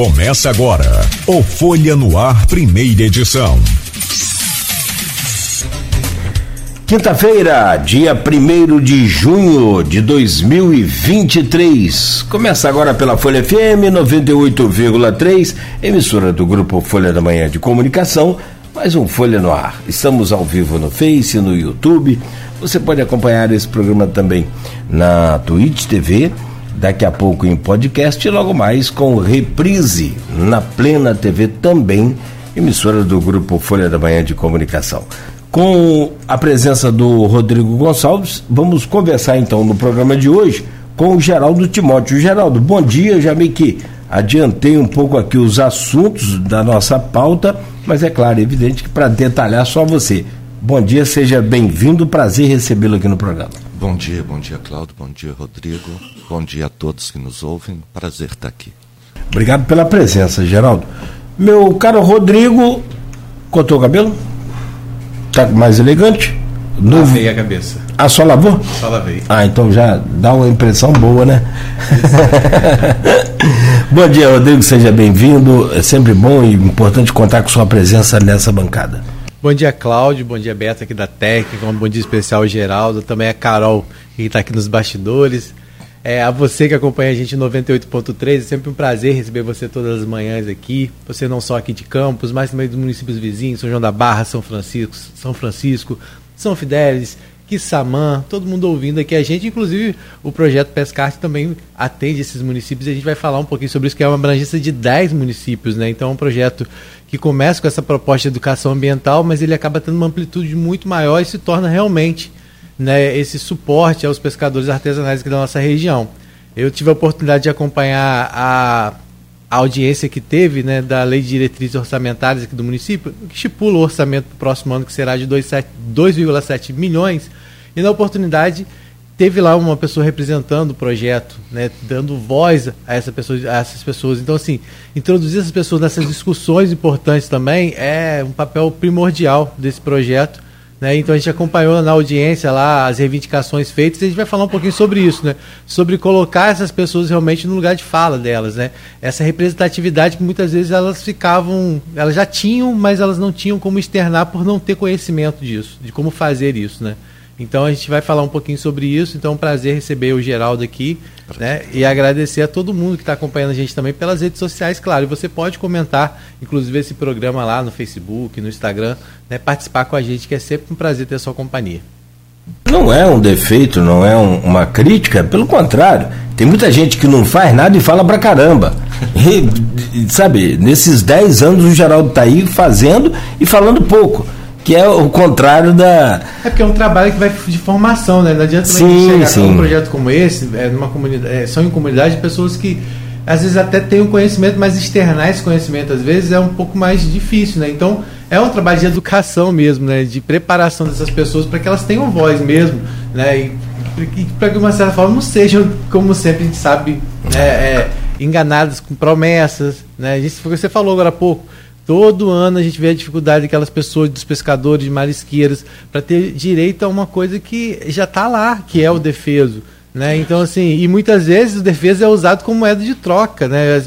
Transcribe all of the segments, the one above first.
Começa agora o Folha no Ar, primeira edição. Quinta-feira, dia 1 de junho de 2023. Começa agora pela Folha FM 98,3, emissora do grupo Folha da Manhã de Comunicação. Mais um Folha no Ar. Estamos ao vivo no Face, no YouTube. Você pode acompanhar esse programa também na Twitch TV daqui a pouco em podcast e logo mais com reprise na Plena TV também, emissora do grupo Folha da Manhã de Comunicação. Com a presença do Rodrigo Gonçalves, vamos conversar então no programa de hoje com o Geraldo Timóteo. Geraldo, bom dia, já meio que adiantei um pouco aqui os assuntos da nossa pauta, mas é claro, é evidente que para detalhar só você. Bom dia, seja bem-vindo, prazer recebê-lo aqui no programa. Bom dia, bom dia, Cláudio, bom dia, Rodrigo, bom dia a todos que nos ouvem, prazer estar aqui. Obrigado pela presença, Geraldo. Meu caro Rodrigo, cortou o cabelo? Tá mais elegante? Novo. Lavei a cabeça. Ah, só lavou? Só lavei. Ah, então já dá uma impressão boa, né? bom dia, Rodrigo, seja bem-vindo. É sempre bom e importante contar com sua presença nessa bancada. Bom dia, Cláudio. Bom dia, Beto, aqui da técnica. Um bom dia especial, Geraldo. Também a Carol, que está aqui nos bastidores. É, a você que acompanha a gente em 98.3, é sempre um prazer receber você todas as manhãs aqui. Você não só aqui de Campos, mas também dos municípios vizinhos, São João da Barra, São Francisco, São Francisco, São Fidélis, Quissamã, todo mundo ouvindo aqui a gente, inclusive o projeto Pescarte também atende esses municípios e a gente vai falar um pouquinho sobre isso, que é uma abrangência de 10 municípios, né? Então é um projeto que começa com essa proposta de educação ambiental, mas ele acaba tendo uma amplitude muito maior e se torna realmente né, esse suporte aos pescadores artesanais aqui da nossa região. Eu tive a oportunidade de acompanhar a, audiência que teve né, da Lei de Diretrizes Orçamentárias aqui do município, que estipula o orçamento para o próximo ano, que será de 2,7 milhões, e na oportunidade teve lá uma pessoa representando o projeto, né, dando voz a, essa pessoa, a essas pessoas. Então, assim, introduzir essas pessoas nessas discussões importantes também é um papel primordial desse projeto. Né? Então a gente acompanhou na audiência lá as reivindicações feitas e a gente vai falar um pouquinho sobre isso, né? sobre colocar essas pessoas realmente no lugar de fala delas. Né? Essa representatividade que muitas vezes elas ficavam, elas já tinham, mas elas não tinham como externar por não ter conhecimento disso, de como fazer isso. Né? Então a gente vai falar um pouquinho sobre isso. Então é um prazer receber o Geraldo aqui né? e agradecer a todo mundo que está acompanhando a gente também pelas redes sociais, claro. E você pode comentar, inclusive, esse programa lá no Facebook, no Instagram, né? participar com a gente, que é sempre um prazer ter a sua companhia. Não é um defeito, não é um, uma crítica, pelo contrário. Tem muita gente que não faz nada e fala pra caramba. E, sabe, nesses 10 anos o Geraldo está aí fazendo e falando pouco que é o contrário da. É porque é um trabalho que vai de formação, né? Não adianta sim, chegar sim. um projeto como esse, é, numa comunidade, é, são em comunidade de pessoas que às vezes até têm um conhecimento, mas externar esse conhecimento às vezes é um pouco mais difícil, né? Então é um trabalho de educação mesmo, né? De preparação dessas pessoas para que elas tenham voz mesmo, né? E, e para que de uma certa forma não sejam, como sempre a gente sabe, né? é, enganadas com promessas, né? Isso foi o que você falou agora há pouco Todo ano a gente vê a dificuldade daquelas pessoas, dos pescadores, de marisqueiras, para ter direito a uma coisa que já está lá, que é o defeso. Né? Então, assim, e muitas vezes o defesa é usado como moeda de troca. Né?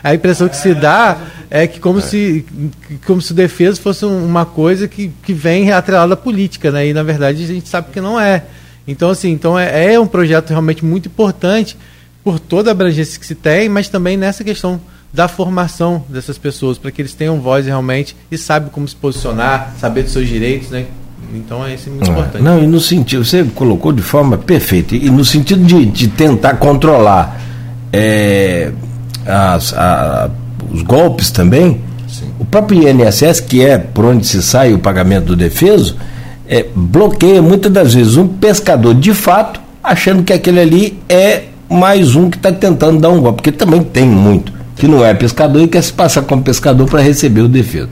A impressão que se dá é que como, se, como se o defesa fosse uma coisa que, que vem atrelada à política, né? e na verdade a gente sabe que não é. Então, assim, então é, é um projeto realmente muito importante por toda a abrangência que se tem, mas também nessa questão da formação dessas pessoas, para que eles tenham voz realmente e saibam como se posicionar, saber dos seus direitos, né? Então é isso é muito é. importante. Não, e no sentido, você colocou de forma perfeita, e no sentido de, de tentar controlar é, as, a, os golpes também, Sim. o próprio INSS, que é por onde se sai o pagamento do defeso, é, bloqueia muitas das vezes um pescador de fato, achando que aquele ali é mais um que está tentando dar um golpe, porque também tem muito que não é pescador e quer se passar como pescador para receber o defesa.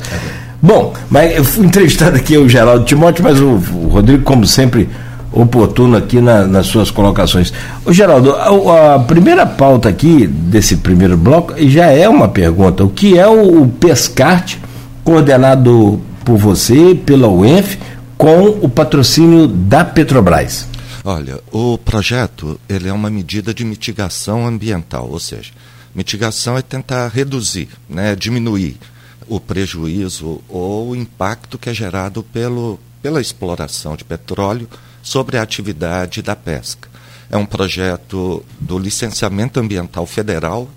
Bom, mas eu fui entrevistado aqui o Geraldo Timóteo, mas o, o Rodrigo, como sempre, oportuno aqui na, nas suas colocações. O Geraldo, a, a, primeira pauta aqui desse primeiro bloco já é uma pergunta. O que é o, o Pescarte, coordenado por você, pela UENF, com o patrocínio da Petrobras? Olha, o projeto ele é uma medida de mitigação ambiental, ou seja, mitigação é tentar reduzir, né, diminuir o prejuízo ou o impacto que é gerado pelo, pela exploração de petróleo sobre a atividade da pesca. É um projeto do licenciamento ambiental federal,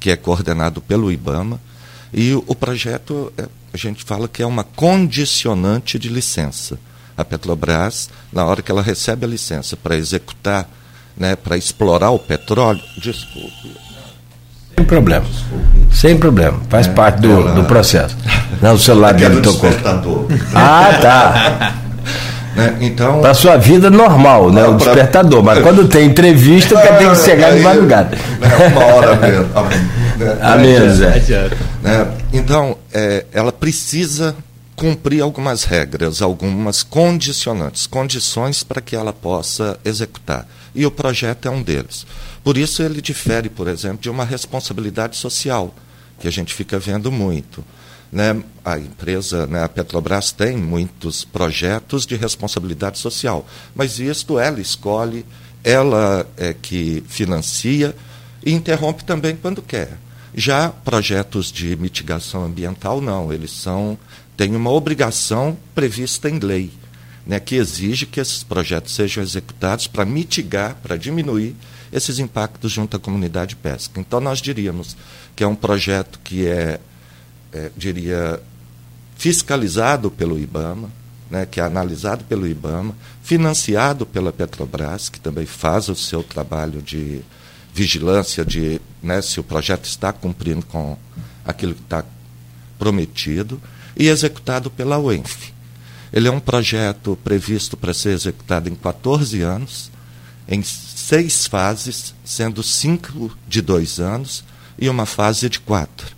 que é coordenado pelo IBAMA, e o projeto, é, a gente fala que é uma condicionante de licença. A Petrobras, na hora que ela recebe a licença para executar, né, para explorar o petróleo, desculpe. Sem problema. Sem problema. Faz é, parte do, ela... do processo. Não, o celular dele tocou. Ah, tá. Né? Então, para sua vida normal, né? o despertador. Mas quando tem entrevista, é, tem que chegar de madrugada. É uma hora mesmo. A menos, é. Né? Então, é, ela precisa cumprir algumas regras, algumas condicionantes, condições para que ela possa executar. E o projeto é um deles. Por isso ele difere, por exemplo, de uma responsabilidade social, que a gente fica vendo muito. Né? A empresa, né, a Petrobras, tem muitos projetos de responsabilidade social, mas isto ela escolhe, ela é que financia e interrompe também quando quer. Já projetos de mitigação ambiental, não, eles são têm uma obrigação prevista em lei, né, que exige que esses projetos sejam executados para mitigar, para diminuir esses impactos junto à comunidade pesca. Então, nós diríamos que é um projeto que é é, diria, fiscalizado pelo IBAMA, né, que é analisado pelo IBAMA, financiado pela Petrobras, que também faz o seu trabalho de vigilância de né, se o projeto está cumprindo com aquilo que está prometido, e executado pela UENF. Ele é um projeto previsto para ser executado em 14 anos, em seis fases, sendo cinco de dois anos e uma fase de quatro.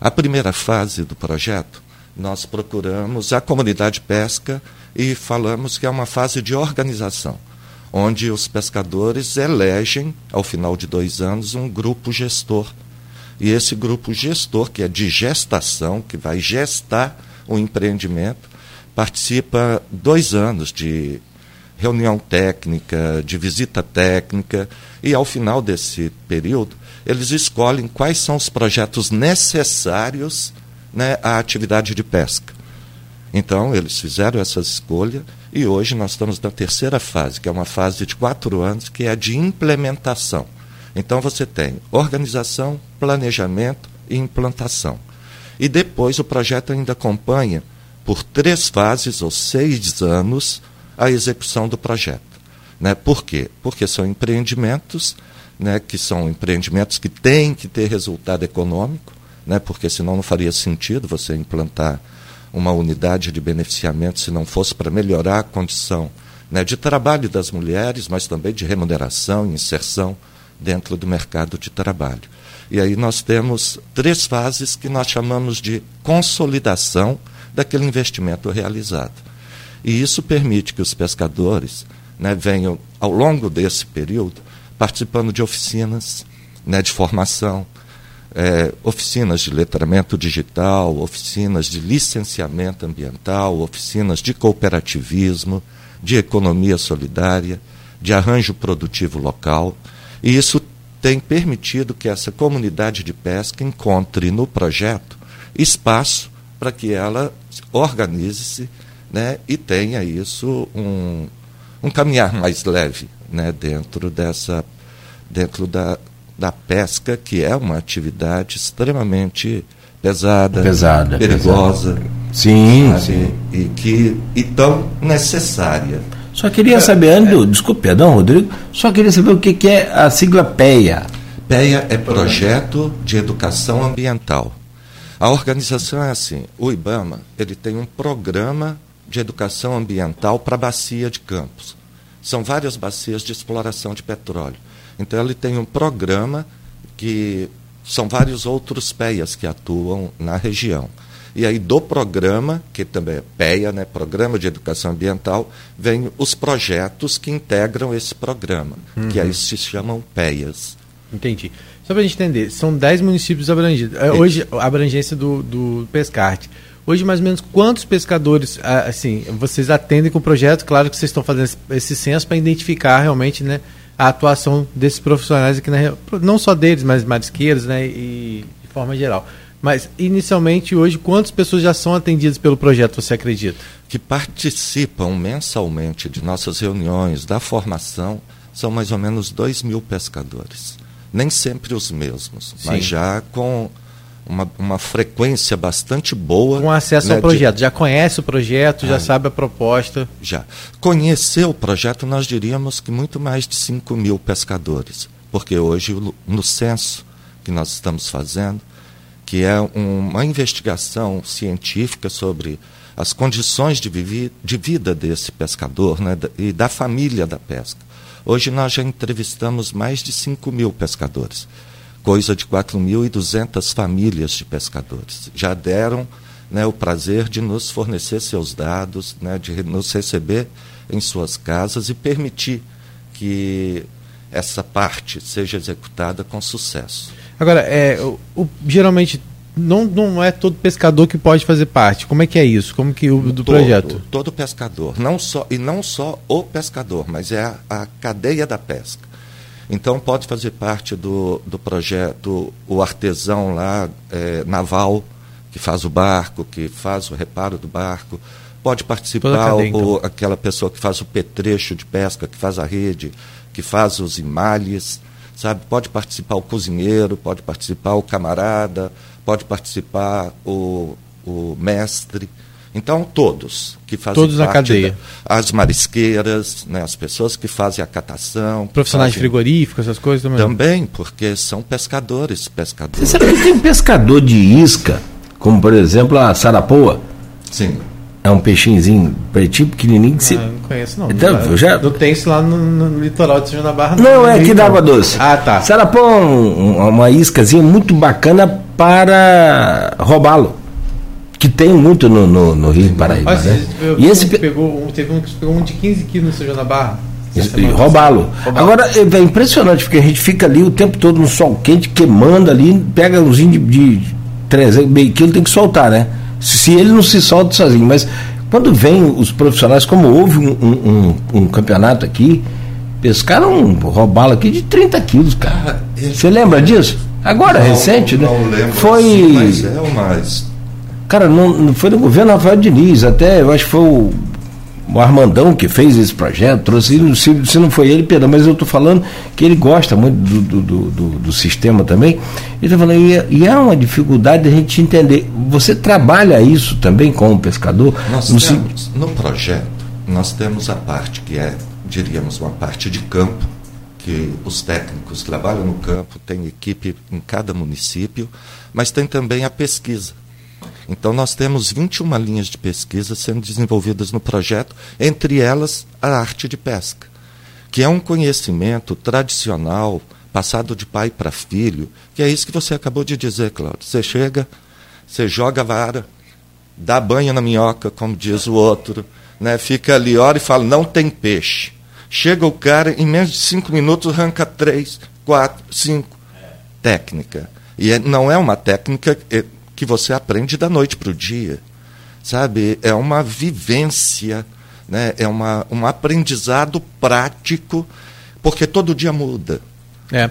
A primeira fase do projeto, nós procuramos a comunidade pesca e falamos que é uma fase de organização, onde os pescadores elegem, ao final de dois anos, um grupo gestor. E esse grupo gestor, que é de gestação, que vai gestar o empreendimento, participa dois anos de reunião técnica, de visita técnica, e ao final desse período, eles escolhem quais são os projetos necessários né, à atividade de pesca. Então, eles fizeram essa escolha e hoje nós estamos na terceira fase, que é uma fase de quatro anos, que é de implementação. Então, você tem organização, planejamento e implantação. E depois o projeto ainda acompanha, por três fases ou seis anos, a execução do projeto. Né? Por quê? Porque são empreendimentos né, que são empreendimentos que têm que ter resultado econômico, né, porque senão não faria sentido você implantar uma unidade de beneficiamento se não fosse para melhorar a condição né, de trabalho das mulheres, mas também de remuneração e inserção dentro do mercado de trabalho. E aí nós temos três fases que nós chamamos de consolidação daquele investimento realizado. E isso permite que os pescadores né, venham, ao longo desse período, participando de oficinas né, de formação, é, oficinas de letramento digital, oficinas de licenciamento ambiental, oficinas de cooperativismo, de economia solidária, de arranjo produtivo local. E isso tem permitido que essa comunidade de pesca encontre no projeto espaço para que ela organize-se né, e tenha isso um, um caminhar mais leve né, dentro dessa dentro da, da pesca, que é uma atividade extremamente pesada, pesada perigosa. Pesada. Sim, sabe? sim. E, que, e tão necessária. Só queria saber, Ando, é, desculpe, perdão, Rodrigo, só queria saber o que, que é a sigla PEA. PEA é Projeto de Educação Ambiental. A organização é assim, o IBAMA ele tem um programa de educação ambiental para a bacia de Campos. São várias bacias de exploração de petróleo. Então ele tem um programa que são vários outros PEAs que atuam na região. E aí do programa, que também é PEA, né, Programa de Educação Ambiental, vem os projetos que integram esse programa, uhum. que aí se chamam PEAs. Entendi. Só para a gente entender, são 10 municípios abrangidos. É, hoje, a abrangência do, do Pescarte. Hoje, mais ou menos, quantos pescadores assim vocês atendem com o projeto? Claro que vocês estão fazendo esse censo para identificar realmente né, a atuação desses profissionais aqui na não só deles, mas marisqueiros né, e de forma geral. Mas, inicialmente, hoje, quantas pessoas já são atendidas pelo projeto, você acredita? Que participam mensalmente de nossas reuniões, da formação, são mais ou menos 2 mil pescadores. Nem sempre os mesmos, Sim. mas já com uma, uma frequência bastante boa. Com acesso né, ao projeto. De... Já conhece o projeto, já ah, sabe a proposta. Já. Conhecer o projeto, nós diríamos que muito mais de 5 mil pescadores. Porque hoje, no censo que nós estamos fazendo, que é uma investigação científica sobre as condições de, vivi, de vida desse pescador né, e da família da pesca. Hoje nós já entrevistamos mais de 5 mil pescadores, coisa de 4.200 famílias de pescadores. Já deram né, o prazer de nos fornecer seus dados, né, de nos receber em suas casas e permitir que essa parte seja executada com sucesso. Agora, é, o, o, geralmente não, não é todo pescador que pode fazer parte. Como é que é isso? Como que o do todo, projeto? Todo pescador, não só e não só o pescador, mas é a, a cadeia da pesca. Então pode fazer parte do, do projeto o artesão lá é, naval que faz o barco, que faz o reparo do barco. Pode participar cadeia, então. o, aquela pessoa que faz o petrecho de pesca, que faz a rede, que faz os imalhes sabe? Pode participar o cozinheiro, pode participar o camarada, pode participar o, o mestre. Então, todos que fazem todos parte na cadeia. Da, as marisqueiras, né, as pessoas que fazem a catação. Profissionais fazem, frigoríficos, essas coisas também? Também, porque são pescadores, pescadores. Você sabe que tem pescador de isca, como por exemplo a sarapoa? Sim. É um peixinhozinho pretinho, pequenininho. Que se... Ah, não conheço não. Então, não, já... não tem isso lá no, no litoral de São da Barra. Não, não é aqui da Água Doce. Ah, tá. Sarapó é um, uma iscazinha muito bacana para roubá-lo. Que tem muito no, no, no Rio de Paraíba. Olha, né? e esse... pegou, teve um que pegou um de 15 quilos no São João da Barra. roubá-lo. Agora é, é impressionante, porque a gente fica ali o tempo todo no sol quente, queimando ali, pega umzinho de, de 300, meio quilo, tem que soltar, né? se ele não se solta sozinho. Mas quando vem os profissionais, como houve um, um, um campeonato aqui, pescaram um robalo aqui de 30 quilos, cara. Você lembra disso? Agora, não, recente, não, né? Não lembro foi. Assim, mas é mais. Cara, não, foi no governo Rafael Diniz, até eu acho que foi o o Armandão que fez esse projeto, trouxe, se, se não foi ele, perdão, mas eu estou falando que ele gosta muito do, do, do, do sistema também. Ele está falando, e e é uma dificuldade a gente entender. Você trabalha isso também como pescador? Nós no, temos, no projeto, nós temos a parte que é, diríamos, uma parte de campo, que os técnicos trabalham no campo, tem equipe em cada município, mas tem também a pesquisa então, nós temos 21 linhas de pesquisa sendo desenvolvidas no projeto, entre elas a arte de pesca, que é um conhecimento tradicional, passado de pai para filho, que é isso que você acabou de dizer, Cláudio. Você chega, você joga a vara, dá banho na minhoca, como diz o outro, né? fica ali, ora e fala: não tem peixe. Chega o cara, em menos de cinco minutos, arranca três, quatro, cinco. Técnica. E é, não é uma técnica é, que você aprende da noite para o dia. Sabe? É uma vivência, né? é uma, um aprendizado prático, porque todo dia muda. É.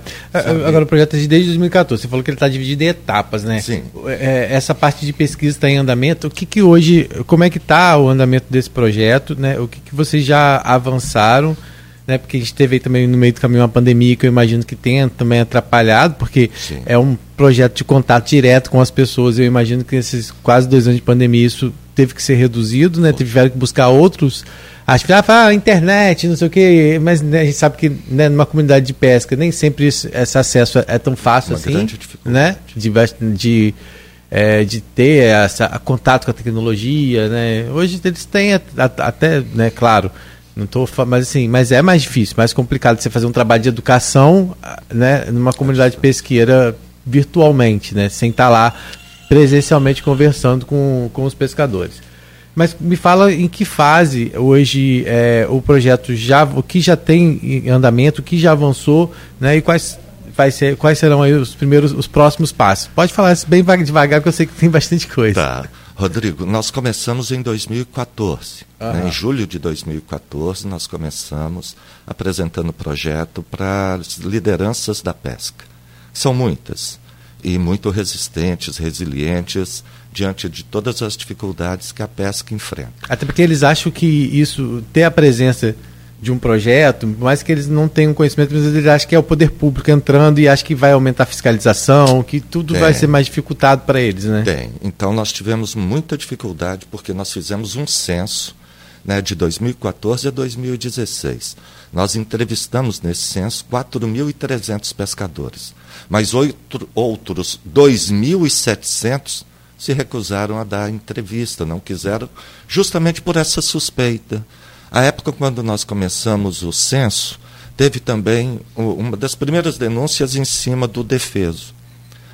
Agora o projeto é desde 2014. Você falou que ele está dividido em etapas, né? Sim. É, essa parte de pesquisa está em andamento. O que, que hoje, como é que está o andamento desse projeto? Né? O que, que vocês já avançaram? Né? Porque a gente teve também no meio do caminho uma pandemia que eu imagino que tenha também atrapalhado, porque Sim. é um projeto de contato direto com as pessoas. Eu imagino que nesses quase dois anos de pandemia isso teve que ser reduzido, né? Tiveram que buscar outros. Acho que ah, internet, não sei o quê, mas né, a gente sabe que né, numa comunidade de pesca nem sempre isso, esse acesso é, é tão fácil uma assim, né? De, de, é, de ter essa contato com a tecnologia, né? Hoje eles têm até, né, claro, não tô, mas assim, mas é mais difícil, mais complicado você fazer um trabalho de educação, né, numa comunidade pesqueira virtualmente, né, sem estar tá lá presencialmente conversando com, com os pescadores. Mas me fala em que fase hoje é, o projeto já, o que já tem em andamento, o que já avançou, né, e quais vai ser, quais serão aí os primeiros, os próximos passos? Pode falar bem devagar, porque eu sei que tem bastante coisa. Tá. Rodrigo, nós começamos em 2014. Né? Em julho de 2014, nós começamos apresentando o projeto para as lideranças da pesca. São muitas e muito resistentes, resilientes diante de todas as dificuldades que a pesca enfrenta. Até porque eles acham que isso, ter a presença de um projeto, mais que eles não tenham conhecimento, mas eles acham que é o poder público entrando e acham que vai aumentar a fiscalização, que tudo Tem. vai ser mais dificultado para eles, né? Tem. Então nós tivemos muita dificuldade porque nós fizemos um censo né, de 2014 a 2016. Nós entrevistamos nesse censo 4.300 pescadores, mas outro, outros 2.700 se recusaram a dar entrevista, não quiseram, justamente por essa suspeita a época quando nós começamos o censo, teve também uma das primeiras denúncias em cima do defeso.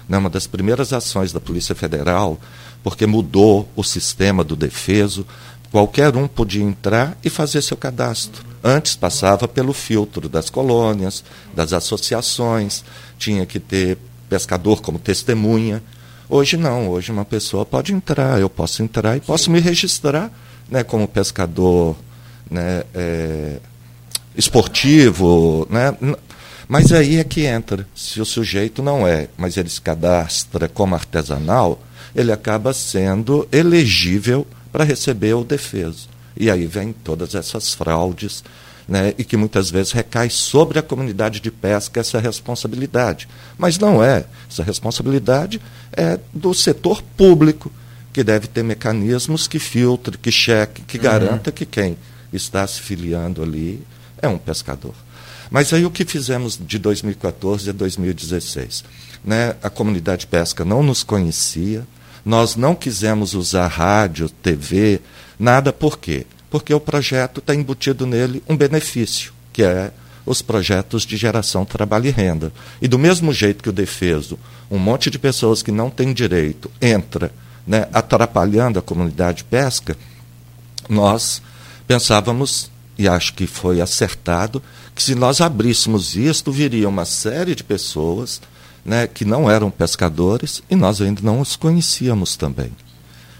Né, uma das primeiras ações da Polícia Federal, porque mudou o sistema do defeso, qualquer um podia entrar e fazer seu cadastro. Antes passava pelo filtro das colônias, das associações, tinha que ter pescador como testemunha. Hoje não, hoje uma pessoa pode entrar, eu posso entrar e posso me registrar né, como pescador né, é, esportivo, né? Mas aí é que entra. Se o sujeito não é, mas ele se cadastra como artesanal, ele acaba sendo elegível para receber o defeso. E aí vem todas essas fraudes, né, e que muitas vezes recai sobre a comunidade de pesca essa responsabilidade. Mas não é. Essa responsabilidade é do setor público, que deve ter mecanismos que filtre, que cheque, que uhum. garanta que quem está se filiando ali é um pescador. Mas aí o que fizemos de 2014 a 2016? Né? A comunidade pesca não nos conhecia, nós não quisemos usar rádio, TV, nada, por quê? Porque o projeto está embutido nele um benefício, que é os projetos de geração, trabalho e renda. E do mesmo jeito que o defeso, um monte de pessoas que não têm direito entra né, atrapalhando a comunidade pesca, nós pensávamos, e acho que foi acertado, que se nós abríssemos isto, viria uma série de pessoas né, que não eram pescadores e nós ainda não os conhecíamos também.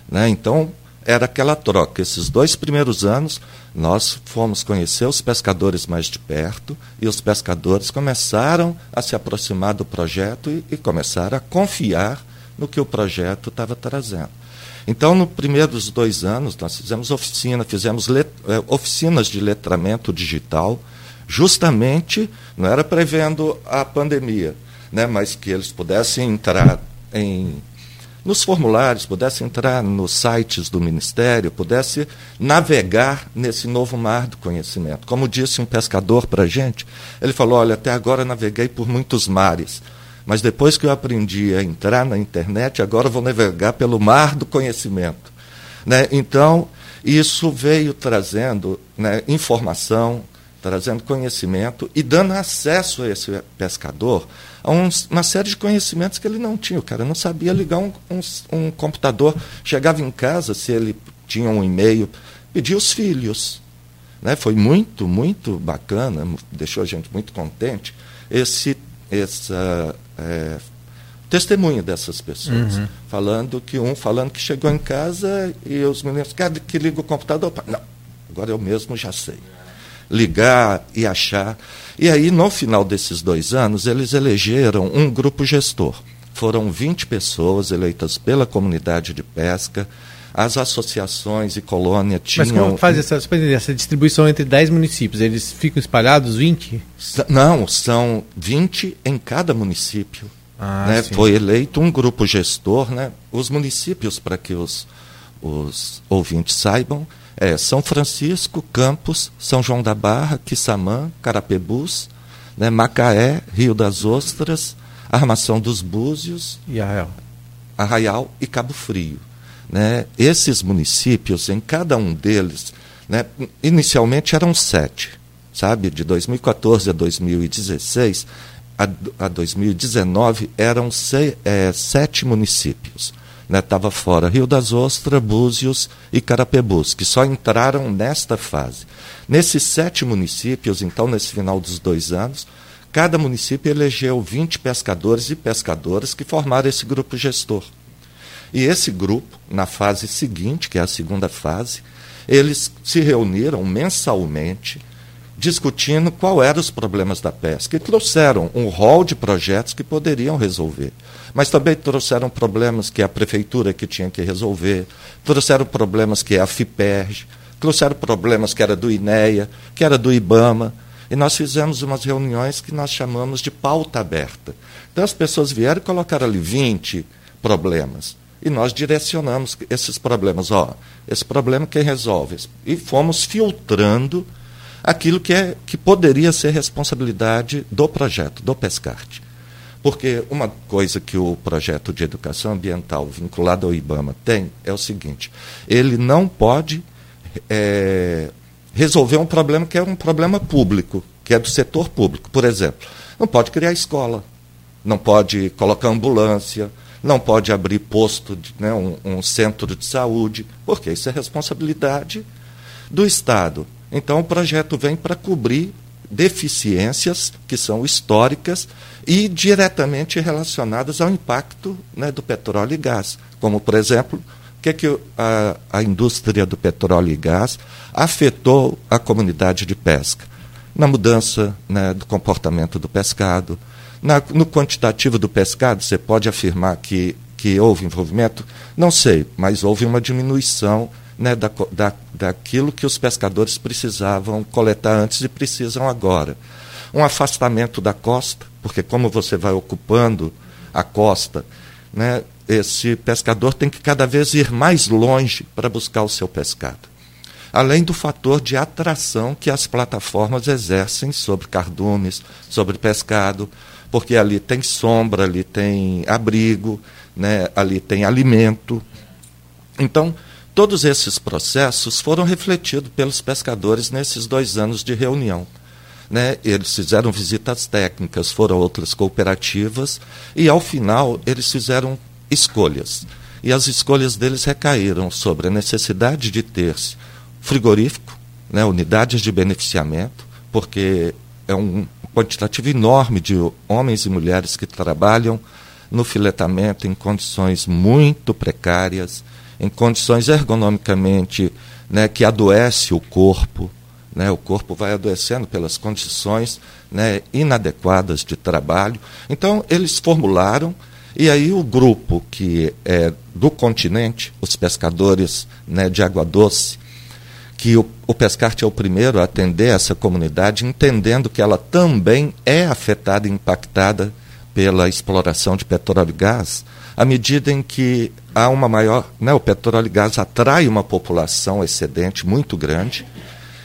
Né? Então, era aquela troca. Esses dois primeiros anos, nós fomos conhecer os pescadores mais de perto e os pescadores começaram a se aproximar do projeto e, e começaram a confiar no que o projeto estava trazendo. Então, nos primeiros dois anos, nós fizemos oficina, fizemos let, é, oficinas de letramento digital, justamente, não era prevendo a pandemia, né, mas que eles pudessem entrar em, nos formulários, pudessem entrar nos sites do Ministério, pudessem navegar nesse novo mar do conhecimento. Como disse um pescador para a gente, ele falou: Olha, até agora naveguei por muitos mares mas depois que eu aprendi a entrar na internet, agora vou navegar pelo mar do conhecimento. Né? Então, isso veio trazendo né, informação, trazendo conhecimento e dando acesso a esse pescador a uma série de conhecimentos que ele não tinha. O cara não sabia ligar um, um, um computador, chegava em casa, se ele tinha um e-mail, pedia os filhos. Né? Foi muito, muito bacana, deixou a gente muito contente esse essa é, testemunha dessas pessoas, uhum. falando que um falando que chegou em casa e os meninos querem que liga o computador. Não, agora eu mesmo já sei. Ligar e achar. E aí, no final desses dois anos, eles elegeram um grupo gestor. Foram 20 pessoas eleitas pela comunidade de pesca, as associações e colônia tinham. Mas como faz essa, essa distribuição entre 10 municípios? Eles ficam espalhados, 20? Não, são 20 em cada município. Ah, né? Foi eleito um grupo gestor, né? os municípios, para que os, os ouvintes saibam, é São Francisco, Campos, São João da Barra, Quissamã, Carapebus, né? Macaé, Rio das Ostras, Armação dos Búzios, e Arraial. Arraial e Cabo Frio. Né? Esses municípios, em cada um deles, né, inicialmente eram sete, sabe? De 2014 a 2016, a, a 2019 eram se, é, sete municípios. Estava né? fora Rio das Ostras, Búzios e Carapebus, que só entraram nesta fase. Nesses sete municípios, então, nesse final dos dois anos, cada município elegeu 20 pescadores e pescadoras que formaram esse grupo gestor. E esse grupo, na fase seguinte, que é a segunda fase, eles se reuniram mensalmente discutindo qual eram os problemas da pesca e trouxeram um rol de projetos que poderiam resolver. Mas também trouxeram problemas que a prefeitura que tinha que resolver, trouxeram problemas que a FIPERG, trouxeram problemas que era do INEA, que era do IBAMA, e nós fizemos umas reuniões que nós chamamos de pauta aberta. Então as pessoas vieram e colocaram ali 20 problemas. E nós direcionamos esses problemas. Ó, esse problema quem resolve? E fomos filtrando aquilo que, é, que poderia ser responsabilidade do projeto, do Pescarte. Porque uma coisa que o projeto de educação ambiental vinculado ao IBAMA tem é o seguinte: ele não pode é, resolver um problema que é um problema público, que é do setor público. Por exemplo, não pode criar escola, não pode colocar ambulância, não pode abrir posto, né, um, um centro de saúde, porque isso é responsabilidade do Estado. Então o projeto vem para cobrir deficiências que são históricas e diretamente relacionadas ao impacto né, do petróleo e gás. Como, por exemplo, o que, é que a, a indústria do petróleo e gás afetou a comunidade de pesca? Na mudança né, do comportamento do pescado, na, no quantitativo do pescado, você pode afirmar que, que houve envolvimento? Não sei, mas houve uma diminuição né, da, da, daquilo que os pescadores precisavam coletar antes e precisam agora. Um afastamento da costa, porque como você vai ocupando a costa, né, esse pescador tem que cada vez ir mais longe para buscar o seu pescado. Além do fator de atração que as plataformas exercem sobre cardumes, sobre pescado, porque ali tem sombra, ali tem abrigo, né, ali tem alimento. Então, Todos esses processos foram refletidos pelos pescadores nesses dois anos de reunião. Né? Eles fizeram visitas técnicas, foram outras cooperativas, e ao final eles fizeram escolhas. E as escolhas deles recaíram sobre a necessidade de ter frigorífico, né, unidades de beneficiamento, porque é um quantitativo enorme de homens e mulheres que trabalham no filetamento em condições muito precárias, em condições ergonomicamente né, que adoece o corpo. Né, o corpo vai adoecendo pelas condições né, inadequadas de trabalho. Então, eles formularam, e aí o grupo que é do continente, os pescadores né, de água doce, que o, o Pescarte é o primeiro a atender essa comunidade, entendendo que ela também é afetada e impactada pela exploração de petróleo e gás, à medida em que há uma maior. Né, o petróleo e gás atrai uma população excedente muito grande.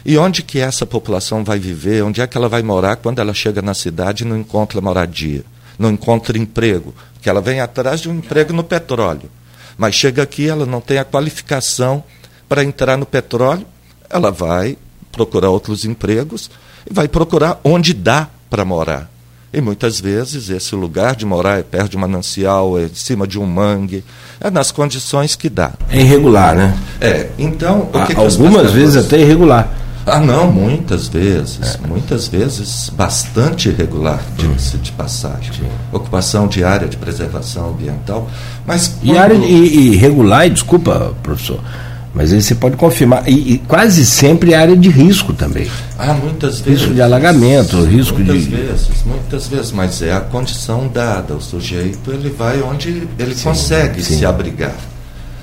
E onde que essa população vai viver? Onde é que ela vai morar quando ela chega na cidade e não encontra moradia? Não encontra emprego? Porque ela vem atrás de um emprego no petróleo. Mas chega aqui, ela não tem a qualificação para entrar no petróleo, ela vai procurar outros empregos e vai procurar onde dá para morar. E muitas vezes esse lugar de morar é perto de um manancial, é em cima de um mangue, é nas condições que dá. É irregular, né? É. Então, o que, que algumas vezes até irregular. Ah, não, muitas vezes. É. Muitas vezes bastante irregular, diga-se de passagem. Sim. Ocupação de área de preservação ambiental. Mas quando... E área irregular, desculpa, professor, mas aí você pode confirmar. E, e, quase sempre é área de risco também. Ah, muitas vezes. Risco de alagamento, risco muitas de. Muitas vezes, muitas vezes, mas é a condição dada. O sujeito ele vai onde ele sim, consegue sim. se abrigar.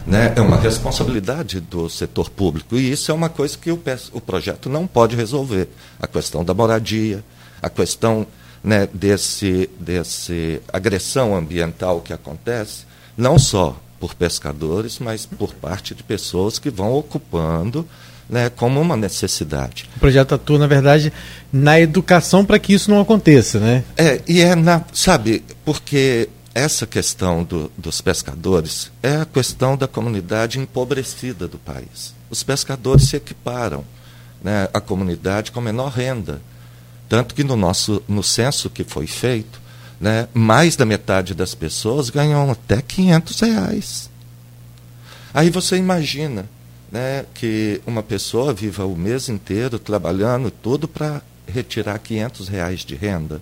Né? É uma responsabilidade do setor público. E isso é uma coisa que o, o projeto não pode resolver. A questão da moradia, a questão né, desse, desse agressão ambiental que acontece, não só por pescadores, mas por parte de pessoas que vão ocupando né, como uma necessidade. O projeto atua, na verdade, na educação para que isso não aconteça, né? É, e é na, sabe, porque essa questão do, dos pescadores é a questão da comunidade empobrecida do país. Os pescadores se equiparam né, à comunidade com menor renda. Tanto que no nosso no censo que foi feito, né, mais da metade das pessoas ganham até 500 reais. Aí você imagina né, que uma pessoa viva o mês inteiro trabalhando tudo para retirar 500 reais de renda.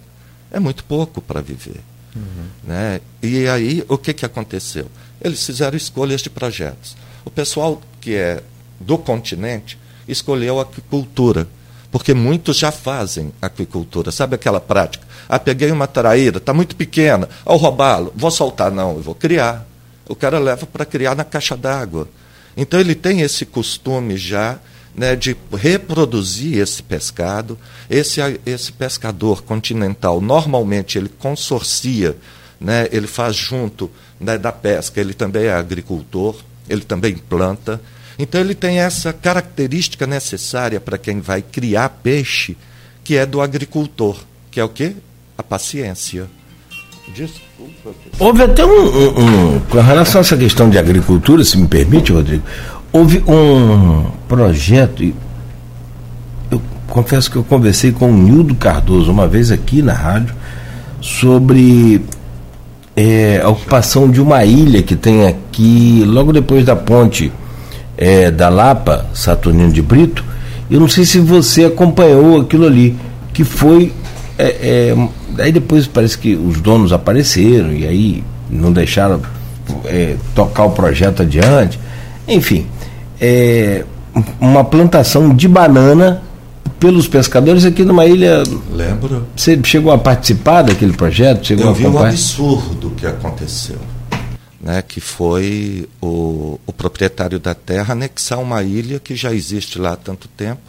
É muito pouco para viver. Uhum. Né? E aí, o que, que aconteceu? Eles fizeram escolhas de projetos. O pessoal que é do continente escolheu a aquicultura, porque muitos já fazem aquicultura. Sabe aquela prática? Ah, peguei uma traíra, está muito pequena, ao roubá-lo, vou soltar. Não, eu vou criar. O cara leva para criar na caixa d'água. Então ele tem esse costume já né, de reproduzir esse pescado. Esse, esse pescador continental, normalmente, ele consorcia, né, ele faz junto né, da pesca, ele também é agricultor, ele também planta. Então, ele tem essa característica necessária para quem vai criar peixe, que é do agricultor, que é o quê? A paciência. Desculpa. Houve até um, um, um, Com relação a essa questão de agricultura, se me permite, Rodrigo, houve um projeto. Eu confesso que eu conversei com o Nildo Cardoso uma vez aqui na rádio sobre é, a ocupação de uma ilha que tem aqui, logo depois da ponte é, da Lapa, Saturnino de Brito. Eu não sei se você acompanhou aquilo ali, que foi. É, é aí depois parece que os donos apareceram e aí não deixaram é, tocar o projeto adiante. Enfim, é, uma plantação de banana pelos pescadores aqui numa ilha. Lembro. Você chegou a participar daquele projeto? Chegou Eu vi um absurdo que aconteceu. Né, que foi o, o proprietário da terra anexar uma ilha que já existe lá há tanto tempo,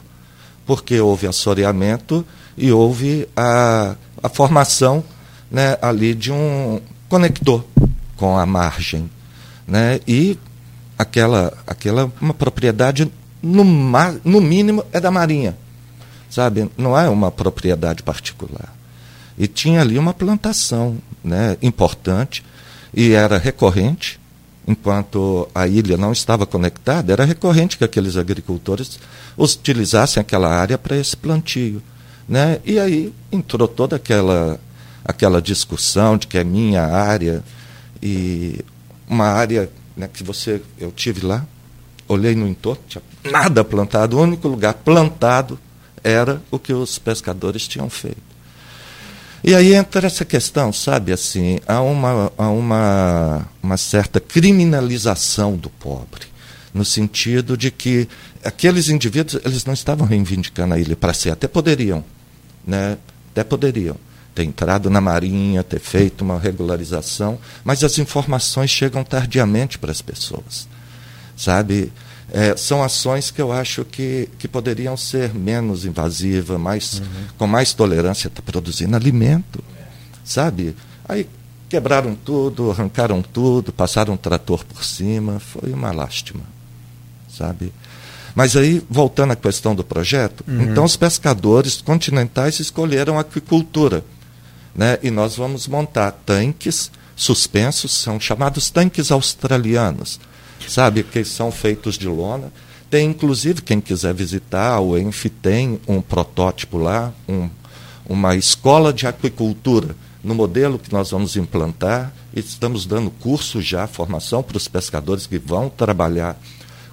porque houve assoreamento e houve a, a formação né, ali de um conector com a margem. Né, e aquela, aquela uma propriedade, no, no mínimo, é da Marinha. Sabe? Não é uma propriedade particular. E tinha ali uma plantação né, importante e era recorrente, enquanto a ilha não estava conectada, era recorrente que aqueles agricultores utilizassem aquela área para esse plantio. Né? E aí entrou toda aquela, aquela discussão de que é minha área e uma área né, que você eu tive lá, olhei no entorno, tinha nada plantado, o único lugar plantado era o que os pescadores tinham feito. E aí entra essa questão, sabe, assim, há uma, há uma, uma certa criminalização do pobre, no sentido de que aqueles indivíduos, eles não estavam reivindicando a ilha para si, até poderiam, né, até poderiam ter entrado na Marinha, ter feito uma regularização, mas as informações chegam tardiamente para as pessoas. Sabe? É, são ações que eu acho que, que poderiam ser menos invasivas, mais, uhum. com mais tolerância, está produzindo alimento. Sabe? Aí quebraram tudo, arrancaram tudo, passaram um trator por cima, foi uma lástima. Sabe? Mas aí, voltando à questão do projeto, uhum. então os pescadores continentais escolheram a aquicultura né? e nós vamos montar tanques suspensos, são chamados tanques australianos, sabe, que são feitos de lona. Tem, inclusive, quem quiser visitar, o ENF tem um protótipo lá, um, uma escola de aquicultura, no modelo que nós vamos implantar. Estamos dando curso já, formação para os pescadores que vão trabalhar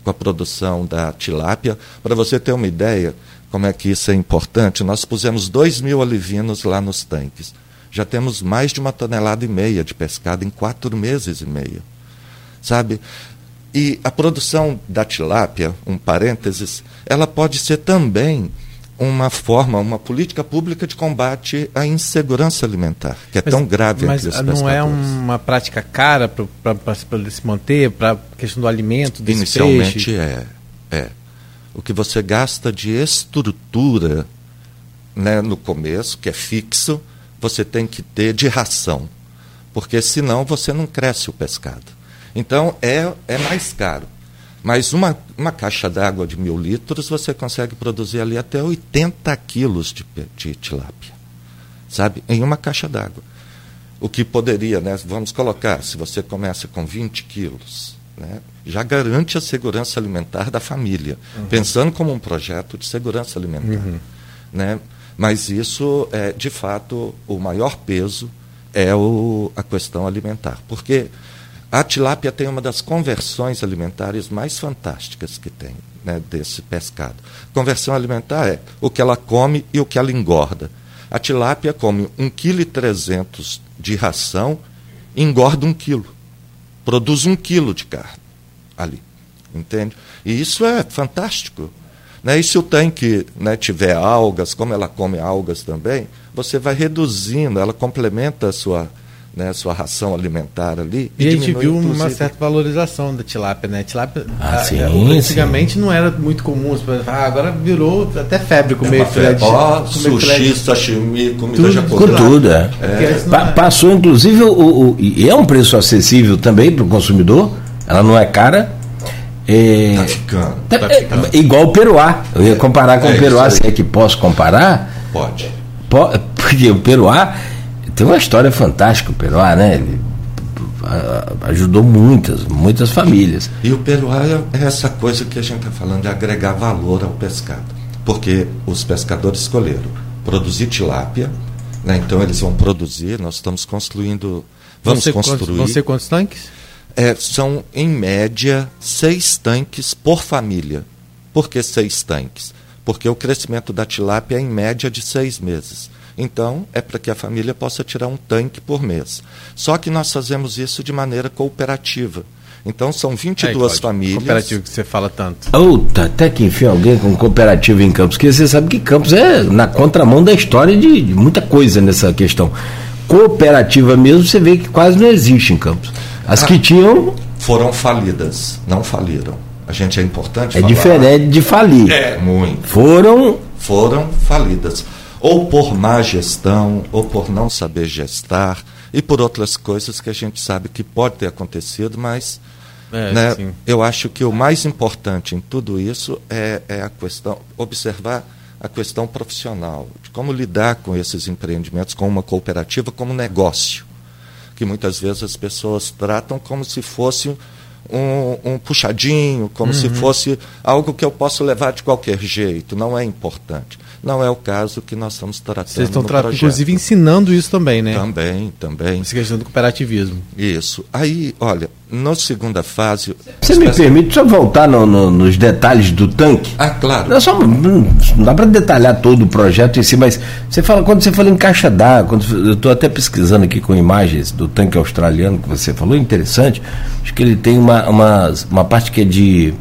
com a produção da tilápia. Para você ter uma ideia como é que isso é importante, nós pusemos 2 mil alivinos lá nos tanques já temos mais de uma tonelada e meia de pescado em quatro meses e meio. Sabe? E a produção da tilápia, um parênteses, ela pode ser também uma forma, uma política pública de combate à insegurança alimentar, que é mas, tão grave mas entre os Mas não é uma prática cara para se manter, para a questão do alimento, desse Inicialmente peixe? é. É. O que você gasta de estrutura né, no começo, que é fixo, você tem que ter de ração, porque senão você não cresce o pescado. Então é, é mais caro. Mas uma, uma caixa d'água de mil litros você consegue produzir ali até 80 quilos de, de tilápia, sabe? Em uma caixa d'água. O que poderia, né? Vamos colocar, se você começa com 20 quilos, né? já garante a segurança alimentar da família, uhum. pensando como um projeto de segurança alimentar. Uhum. Né? Mas isso, é, de fato, o maior peso é o, a questão alimentar. Porque a tilápia tem uma das conversões alimentares mais fantásticas que tem né, desse pescado. Conversão alimentar é o que ela come e o que ela engorda. A tilápia come 1,3 kg de ração engorda um quilo, produz um quilo de carne ali, entende? E isso é fantástico. Né? E se o tanque né, tiver algas, como ela come algas também, você vai reduzindo, ela complementa a sua, né, sua ração alimentar ali. E, e a gente viu inclusive... uma certa valorização da tilápia, né? Tilápia, ah, a, sim, antigamente sim. não era muito comum, ah, agora virou até febre comer é filé de oh, sushi, sashimi, comida tudo, japonesa. Com tudo, é. é. Pa é. Passou inclusive o, o, e é um preço acessível também para o consumidor. Ela não é cara. É, tá ficando. Tá, tá ficando. É, igual o peruá. Eu ia comparar com é o peruá, se é que posso comparar. Pode. Porque o peruá tem uma história fantástica, o peruá, né? Ele ajudou muitas, muitas famílias. E o peruá é essa coisa que a gente está falando de agregar valor ao pescado. Porque os pescadores escolheram produzir tilápia, né? então eles vão produzir, nós estamos construindo. Vamos vão construir. Quantos, vão ser quantos tanques? É, são, em média, seis tanques por família. Por que seis tanques? Porque o crescimento da tilápia é, em média, de seis meses. Então, é para que a família possa tirar um tanque por mês. Só que nós fazemos isso de maneira cooperativa. Então, são 22 é, famílias. Cooperativo que você fala tanto. Outa, até que enfim alguém com cooperativa em Campos, porque você sabe que Campos é na contramão da história de, de muita coisa nessa questão. Cooperativa mesmo, você vê que quase não existe em Campos. As ah, que tinham. Foram falidas, não faliram. A gente é importante É falar. diferente de falir. É, muito. Foram. Foram falidas. Ou por má gestão, ou por não saber gestar, e por outras coisas que a gente sabe que pode ter acontecido, mas é, né, eu acho que o mais importante em tudo isso é, é a questão, observar a questão profissional, de como lidar com esses empreendimentos, com uma cooperativa como negócio que muitas vezes as pessoas tratam como se fosse um, um puxadinho, como uhum. se fosse algo que eu posso levar de qualquer jeito. Não é importante. Não é o caso que nós estamos tratando. Vocês estão tratando, inclusive ensinando isso também, né? Também, também. Essa questão do cooperativismo. Isso. Aí, olha, na segunda fase. Você me permite só voltar no, no, nos detalhes do tanque? Ah, claro. Não, só, não dá para detalhar todo o projeto em si, mas você fala, quando você fala em caixa d'água, eu estou até pesquisando aqui com imagens do tanque australiano que você falou, interessante. Acho que ele tem uma, uma, uma parte que é de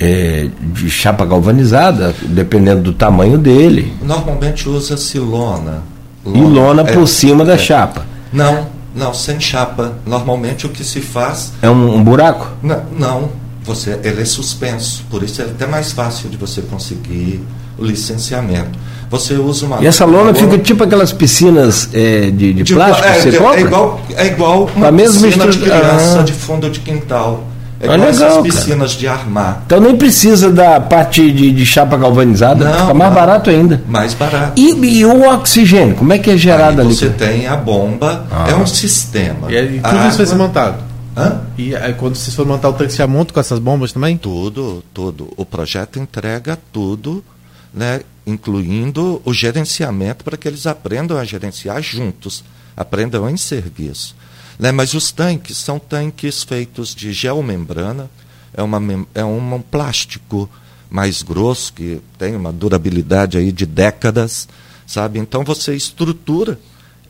é, de chapa galvanizada, dependendo do tamanho dele. Normalmente usa-se lona. lona. E lona é, por cima da é. chapa. Não, não, sem chapa. Normalmente o que se faz. É um, um buraco? Não, não, você, ele é suspenso. Por isso é até mais fácil de você conseguir o licenciamento. Você usa uma. E essa lona, fica tipo aquelas piscinas é, de, de, de, plástico? É, você é, compra? É igual, é igual uma piscina de criança ah. de fundo de quintal. É ah, legal, essas piscinas cara. de armar. Então nem precisa da parte de, de chapa galvanizada, não, fica mais não, barato ainda. Mais barato. E, e, o oxigênio, como é que é gerado aí ali? Você tem a bomba, é ah. é um sistema. E, e tudo isso vai ser montado? Hã? E aí, quando vocês for montar o tanque, você monta com essas bombas também? Tudo, tudo. O projeto entrega tudo, né, incluindo o gerenciamento para que eles aprendam a gerenciar juntos, aprendam em serviço. Né? Mas os tanques são tanques feitos de geomembrana, é, uma, é um plástico mais grosso, que tem uma durabilidade aí de décadas, sabe? Então você estrutura,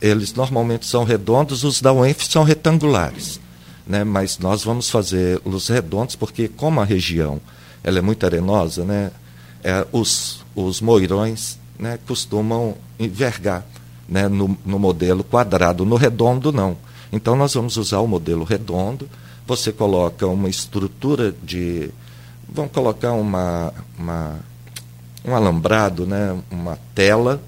eles normalmente são redondos, os da UENF são retangulares, né? Mas nós vamos fazer os redondos porque como a região ela é muito arenosa, né? É, os, os moirões né, costumam envergar né, no, no modelo quadrado, no redondo não. Então, nós vamos usar o modelo redondo. Você coloca uma estrutura de. Vamos colocar uma, uma, um alambrado, né? uma tela,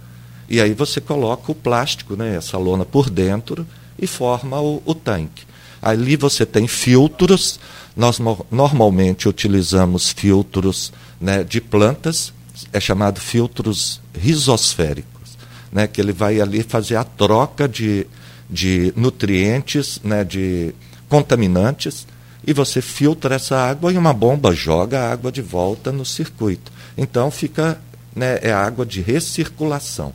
e aí você coloca o plástico, né? essa lona por dentro, e forma o, o tanque. Ali você tem filtros. Nós no, normalmente utilizamos filtros né, de plantas, é chamado filtros rizosféricos, né, que ele vai ali fazer a troca de, de nutrientes, né, de contaminantes, e você filtra essa água e uma bomba joga a água de volta no circuito. Então fica, né, é água de recirculação.